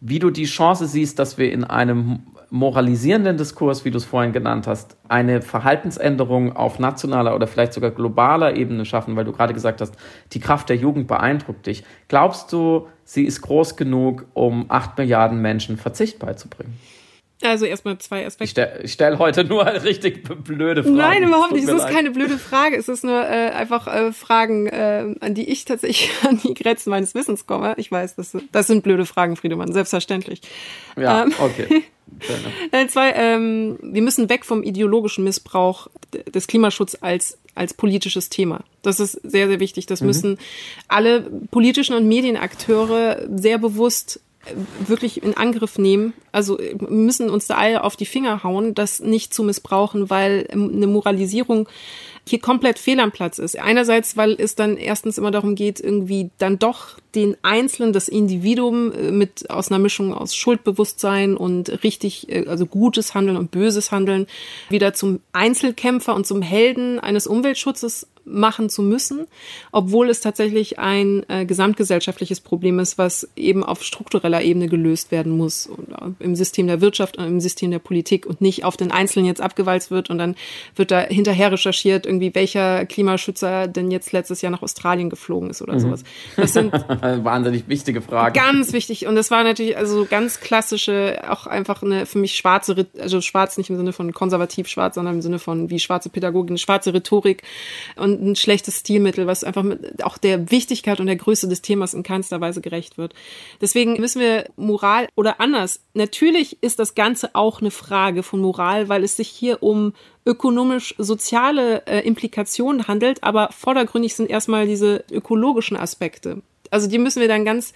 wie du die Chance siehst, dass wir in einem moralisierenden Diskurs, wie du es vorhin genannt hast, eine Verhaltensänderung auf nationaler oder vielleicht sogar globaler Ebene schaffen, weil du gerade gesagt hast, die Kraft der Jugend beeindruckt dich. Glaubst du, sie ist groß genug, um acht Milliarden Menschen Verzicht beizubringen? Also erstmal zwei Aspekte. Ich stelle stell heute nur richtig blöde Fragen. Nein, überhaupt nicht. Es ist leid. keine blöde Frage. Es ist nur äh, einfach äh, Fragen, äh, an die ich tatsächlich an die Grenzen meines Wissens komme. Ich weiß, das, das sind blöde Fragen, Friedemann, selbstverständlich. Ja, ähm, okay. Nein, zwei, ähm, wir müssen weg vom ideologischen Missbrauch des Klimaschutzes als als politisches Thema. Das ist sehr, sehr wichtig. Das mhm. müssen alle politischen und Medienakteure sehr bewusst wirklich in Angriff nehmen. Also wir müssen uns da alle auf die Finger hauen, das nicht zu missbrauchen, weil eine Moralisierung hier komplett fehl am Platz ist. Einerseits, weil es dann erstens immer darum geht, irgendwie dann doch den Einzelnen, das Individuum äh, mit aus einer Mischung aus Schuldbewusstsein und richtig, äh, also gutes Handeln und böses Handeln wieder zum Einzelkämpfer und zum Helden eines Umweltschutzes machen zu müssen, obwohl es tatsächlich ein äh, gesamtgesellschaftliches Problem ist, was eben auf struktureller Ebene gelöst werden muss im System der Wirtschaft und im System der Politik und nicht auf den Einzelnen jetzt abgewalzt wird und dann wird da hinterher recherchiert, irgendwie welcher Klimaschützer denn jetzt letztes Jahr nach Australien geflogen ist oder mhm. sowas. Das sind wahnsinnig wichtige Fragen. Ganz wichtig und das war natürlich also ganz klassische, auch einfach eine für mich schwarze, also schwarz nicht im Sinne von konservativ schwarz, sondern im Sinne von wie schwarze Pädagogin, schwarze Rhetorik und ein schlechtes Stilmittel, was einfach mit auch der Wichtigkeit und der Größe des Themas in keinster Weise gerecht wird. Deswegen müssen wir Moral oder anders. Natürlich ist das Ganze auch eine Frage von Moral, weil es sich hier um ökonomisch-soziale äh, Implikationen handelt, aber vordergründig sind erstmal diese ökologischen Aspekte. Also die müssen wir dann ganz,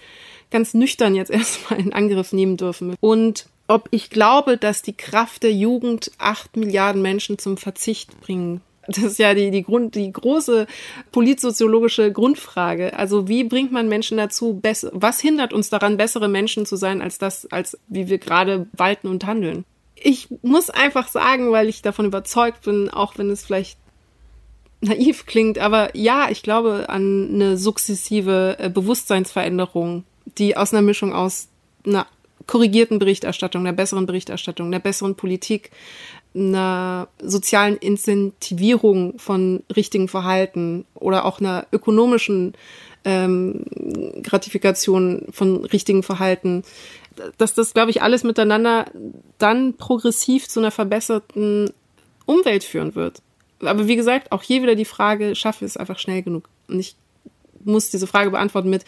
ganz nüchtern jetzt erstmal in Angriff nehmen dürfen. Und ob ich glaube, dass die Kraft der Jugend acht Milliarden Menschen zum Verzicht bringen das ist ja die, die, Grund, die große politsoziologische Grundfrage. Also wie bringt man Menschen dazu, was hindert uns daran, bessere Menschen zu sein, als das, als wie wir gerade walten und handeln? Ich muss einfach sagen, weil ich davon überzeugt bin, auch wenn es vielleicht naiv klingt, aber ja, ich glaube an eine sukzessive äh, Bewusstseinsveränderung, die aus einer Mischung aus einer korrigierten Berichterstattung, einer besseren Berichterstattung, einer besseren Politik, einer sozialen Incentivierung von richtigen Verhalten oder auch einer ökonomischen ähm, Gratifikation von richtigen Verhalten, dass das, glaube ich, alles miteinander dann progressiv zu einer verbesserten Umwelt führen wird. Aber wie gesagt, auch hier wieder die Frage, schaffe ich es einfach schnell genug? Und ich muss diese Frage beantworten mit,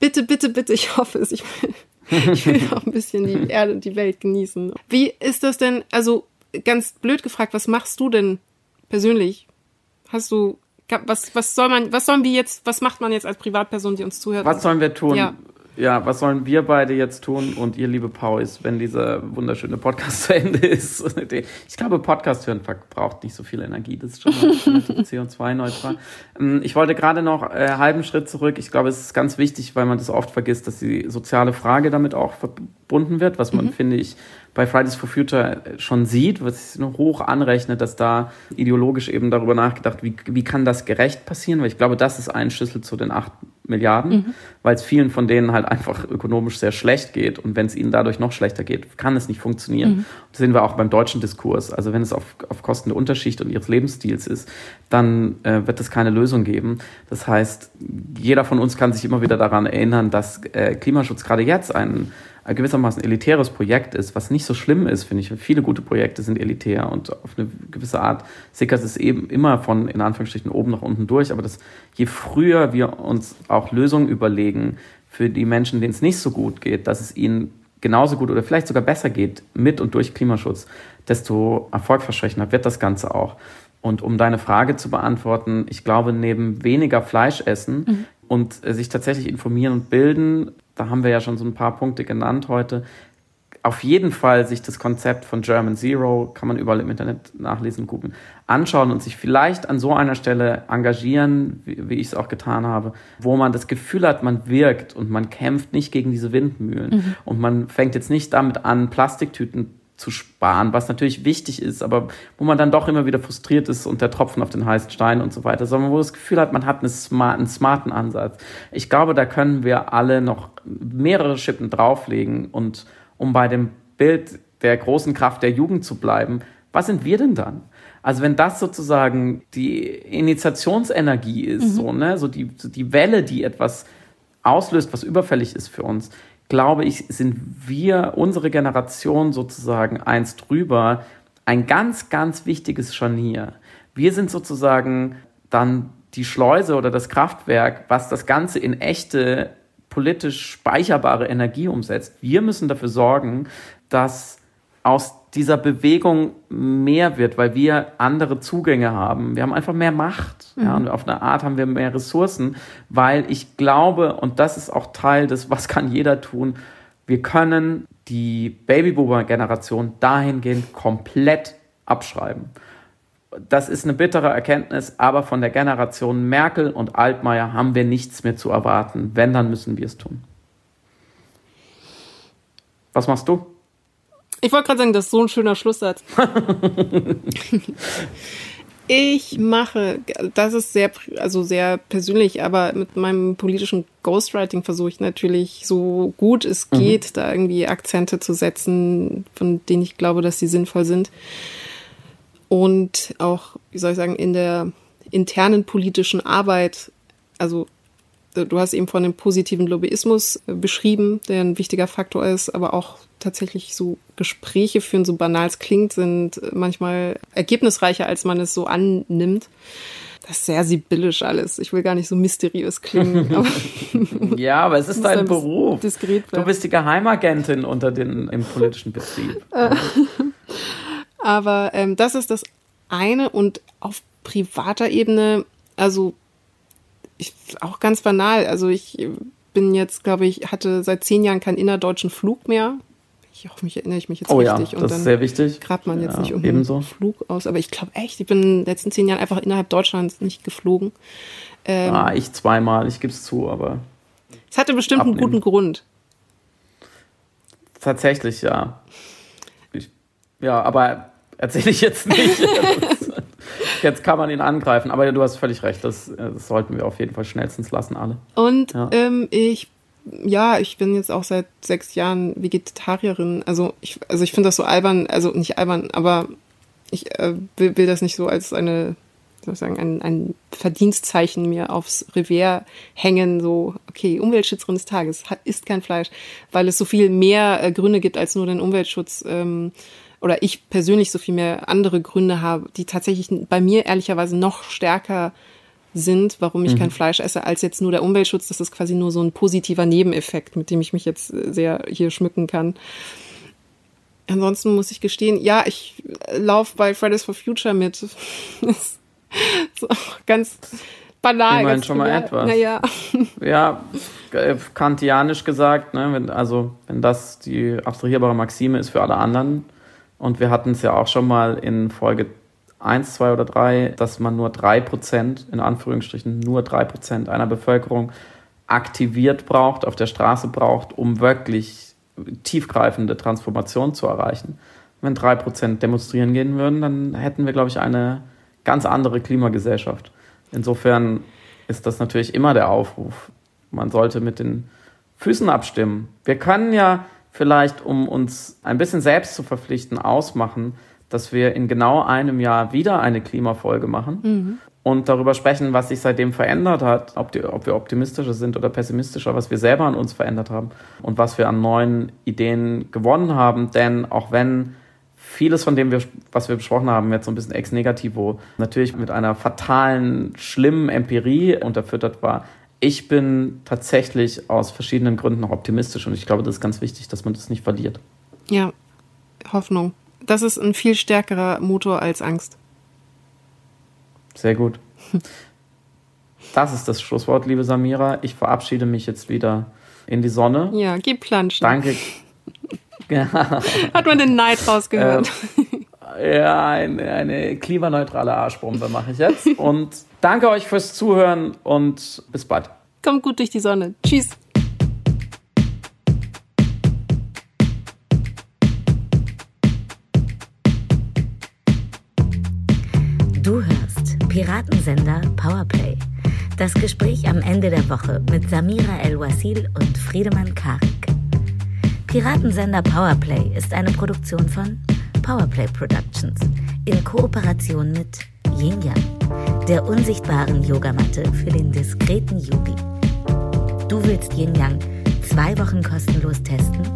bitte, bitte, bitte, ich hoffe es. Ich will, ich will auch ein bisschen die Erde und die Welt genießen. Wie ist das denn, also ganz blöd gefragt, was machst du denn persönlich? Hast du was, was soll man, was sollen wir jetzt, was macht man jetzt als Privatperson, die uns zuhört? Was sollen wir tun? Ja. ja, was sollen wir beide jetzt tun und ihr, liebe Pauis, wenn dieser wunderschöne Podcast zu Ende ist? Ich glaube, Podcast hören verbraucht nicht so viel Energie. Das ist schon relativ CO2-neutral. Ähm, ich wollte gerade noch einen äh, halben Schritt zurück. Ich glaube, es ist ganz wichtig, weil man das oft vergisst, dass die soziale Frage damit auch verbunden wird, was man, mhm. finde ich, bei Fridays for Future schon sieht, was ich hoch anrechnet, dass da ideologisch eben darüber nachgedacht, wie, wie kann das gerecht passieren, weil ich glaube, das ist ein Schlüssel zu den acht Milliarden, mhm. weil es vielen von denen halt einfach ökonomisch sehr schlecht geht. Und wenn es ihnen dadurch noch schlechter geht, kann es nicht funktionieren. Mhm. Das sehen wir auch beim deutschen Diskurs. Also wenn es auf, auf Kosten der Unterschicht und ihres Lebensstils ist, dann äh, wird es keine Lösung geben. Das heißt, jeder von uns kann sich immer wieder daran erinnern, dass äh, Klimaschutz gerade jetzt ein gewissermaßen elitäres Projekt ist, was nicht so schlimm ist, finde ich. Viele gute Projekte sind elitär und auf eine gewisse Art sickert es eben immer von, in Anführungsstrichen, oben nach unten durch. Aber das, je früher wir uns auch Lösungen überlegen für die Menschen, denen es nicht so gut geht, dass es ihnen genauso gut oder vielleicht sogar besser geht mit und durch Klimaschutz, desto erfolgversprechender wird das Ganze auch. Und um deine Frage zu beantworten, ich glaube, neben weniger Fleisch essen mhm. und sich tatsächlich informieren und bilden, da haben wir ja schon so ein paar Punkte genannt heute. Auf jeden Fall sich das Konzept von German Zero, kann man überall im Internet nachlesen, gucken, anschauen und sich vielleicht an so einer Stelle engagieren, wie, wie ich es auch getan habe, wo man das Gefühl hat, man wirkt und man kämpft nicht gegen diese Windmühlen. Mhm. Und man fängt jetzt nicht damit an, Plastiktüten zu sparen, was natürlich wichtig ist, aber wo man dann doch immer wieder frustriert ist und der Tropfen auf den heißen Stein und so weiter, sondern wo das Gefühl hat, man hat einen, smart, einen smarten Ansatz. Ich glaube, da können wir alle noch mehrere Schippen drauflegen und um bei dem Bild der großen Kraft der Jugend zu bleiben, was sind wir denn dann? Also wenn das sozusagen die Initiationsenergie ist, mhm. so, ne, so die, die Welle, die etwas auslöst, was überfällig ist für uns, glaube ich, sind wir, unsere Generation sozusagen eins drüber, ein ganz, ganz wichtiges Scharnier. Wir sind sozusagen dann die Schleuse oder das Kraftwerk, was das Ganze in echte politisch speicherbare Energie umsetzt. Wir müssen dafür sorgen, dass aus dieser Bewegung mehr wird, weil wir andere Zugänge haben. Wir haben einfach mehr Macht. Mhm. Ja, und auf eine Art haben wir mehr Ressourcen, weil ich glaube, und das ist auch Teil des, was kann jeder tun, wir können die Babyboomer-Generation dahingehend komplett abschreiben. Das ist eine bittere Erkenntnis, aber von der Generation Merkel und Altmaier haben wir nichts mehr zu erwarten. Wenn, dann müssen wir es tun. Was machst du? Ich wollte gerade sagen, das ist so ein schöner Schlusssatz. ich mache, das ist sehr, also sehr persönlich, aber mit meinem politischen Ghostwriting versuche ich natürlich so gut es mhm. geht, mhm. da irgendwie Akzente zu setzen, von denen ich glaube, dass sie sinnvoll sind. Und auch, wie soll ich sagen, in der internen politischen Arbeit, also du hast eben von dem positiven Lobbyismus äh, beschrieben, der ein wichtiger Faktor ist, aber auch tatsächlich so Gespräche führen, so banal es klingt, sind äh, manchmal ergebnisreicher, als man es so annimmt. Das ist sehr sibyllisch alles. Ich will gar nicht so mysteriös klingen. Aber ja, aber es ist dein Beruf. Du bist die Geheimagentin unter den im politischen Betrieb. aber ähm, das ist das eine und auf privater Ebene, also ich, auch ganz banal. Also ich bin jetzt, glaube ich, hatte seit zehn Jahren keinen innerdeutschen Flug mehr. Ich hoffe, mich erinnere ich mich jetzt oh, richtig. Ja, das und ist sehr wichtig. Grabt man jetzt ja, nicht um einen Flug aus. Aber ich glaube echt, ich bin in den letzten zehn Jahren einfach innerhalb Deutschlands nicht geflogen. Ähm, ah, ich zweimal, ich gebe es zu, aber. Es hatte bestimmt abnehmen. einen guten Grund. Tatsächlich, ja. Ich, ja, aber erzähle ich jetzt nicht. Jetzt kann man ihn angreifen, aber du hast völlig recht, das, das sollten wir auf jeden Fall schnellstens lassen, alle. Und ja. ähm, ich, ja, ich bin jetzt auch seit sechs Jahren Vegetarierin. Also ich, also ich finde das so albern, also nicht albern, aber ich äh, will, will das nicht so als eine sozusagen ein, ein Verdienstzeichen mir aufs Revers hängen, so, okay, Umweltschützerin des Tages, isst kein Fleisch, weil es so viel mehr äh, Gründe gibt als nur den Umweltschutz. Ähm, oder ich persönlich so viel mehr andere Gründe habe, die tatsächlich bei mir ehrlicherweise noch stärker sind, warum ich mhm. kein Fleisch esse, als jetzt nur der Umweltschutz. Das ist quasi nur so ein positiver Nebeneffekt, mit dem ich mich jetzt sehr hier schmücken kann. Ansonsten muss ich gestehen, ja, ich laufe bei Fridays for Future mit. das ist ganz banal. Immerhin schon mal etwas. Naja. Ja, äh, kantianisch gesagt, ne, wenn, also wenn das die abstrahierbare Maxime ist für alle anderen, und wir hatten es ja auch schon mal in Folge 1, 2 oder 3, dass man nur 3%, in Anführungsstrichen nur 3% einer Bevölkerung aktiviert braucht, auf der Straße braucht, um wirklich tiefgreifende Transformation zu erreichen. Wenn 3% demonstrieren gehen würden, dann hätten wir, glaube ich, eine ganz andere Klimagesellschaft. Insofern ist das natürlich immer der Aufruf. man sollte mit den Füßen abstimmen. Wir können ja vielleicht, um uns ein bisschen selbst zu verpflichten, ausmachen, dass wir in genau einem Jahr wieder eine Klimafolge machen mhm. und darüber sprechen, was sich seitdem verändert hat, ob, die, ob, wir optimistischer sind oder pessimistischer, was wir selber an uns verändert haben und was wir an neuen Ideen gewonnen haben. Denn auch wenn vieles von dem, wir, was wir besprochen haben, jetzt so ein bisschen ex negativo, natürlich mit einer fatalen, schlimmen Empirie unterfüttert war, ich bin tatsächlich aus verschiedenen Gründen noch optimistisch und ich glaube, das ist ganz wichtig, dass man das nicht verliert. Ja, Hoffnung. Das ist ein viel stärkerer Motor als Angst. Sehr gut. Das ist das Schlusswort, liebe Samira. Ich verabschiede mich jetzt wieder in die Sonne. Ja, gib Planschen. Danke. Hat man den Neid rausgehört? Äh, ja, eine, eine klimaneutrale Arschbombe mache ich jetzt. Und danke euch fürs Zuhören und bis bald. Kommt gut durch die Sonne. Tschüss. Du hörst Piratensender Powerplay. Das Gespräch am Ende der Woche mit Samira El-Wasil und Friedemann Karik. Piratensender Powerplay ist eine Produktion von Powerplay Productions in Kooperation mit Yin Yang, der unsichtbaren Yogamatte für den diskreten Yogi. Du willst Yin Yang zwei Wochen kostenlos testen?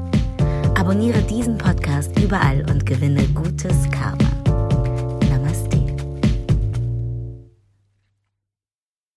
Abonniere diesen Podcast überall und gewinne gutes Karma.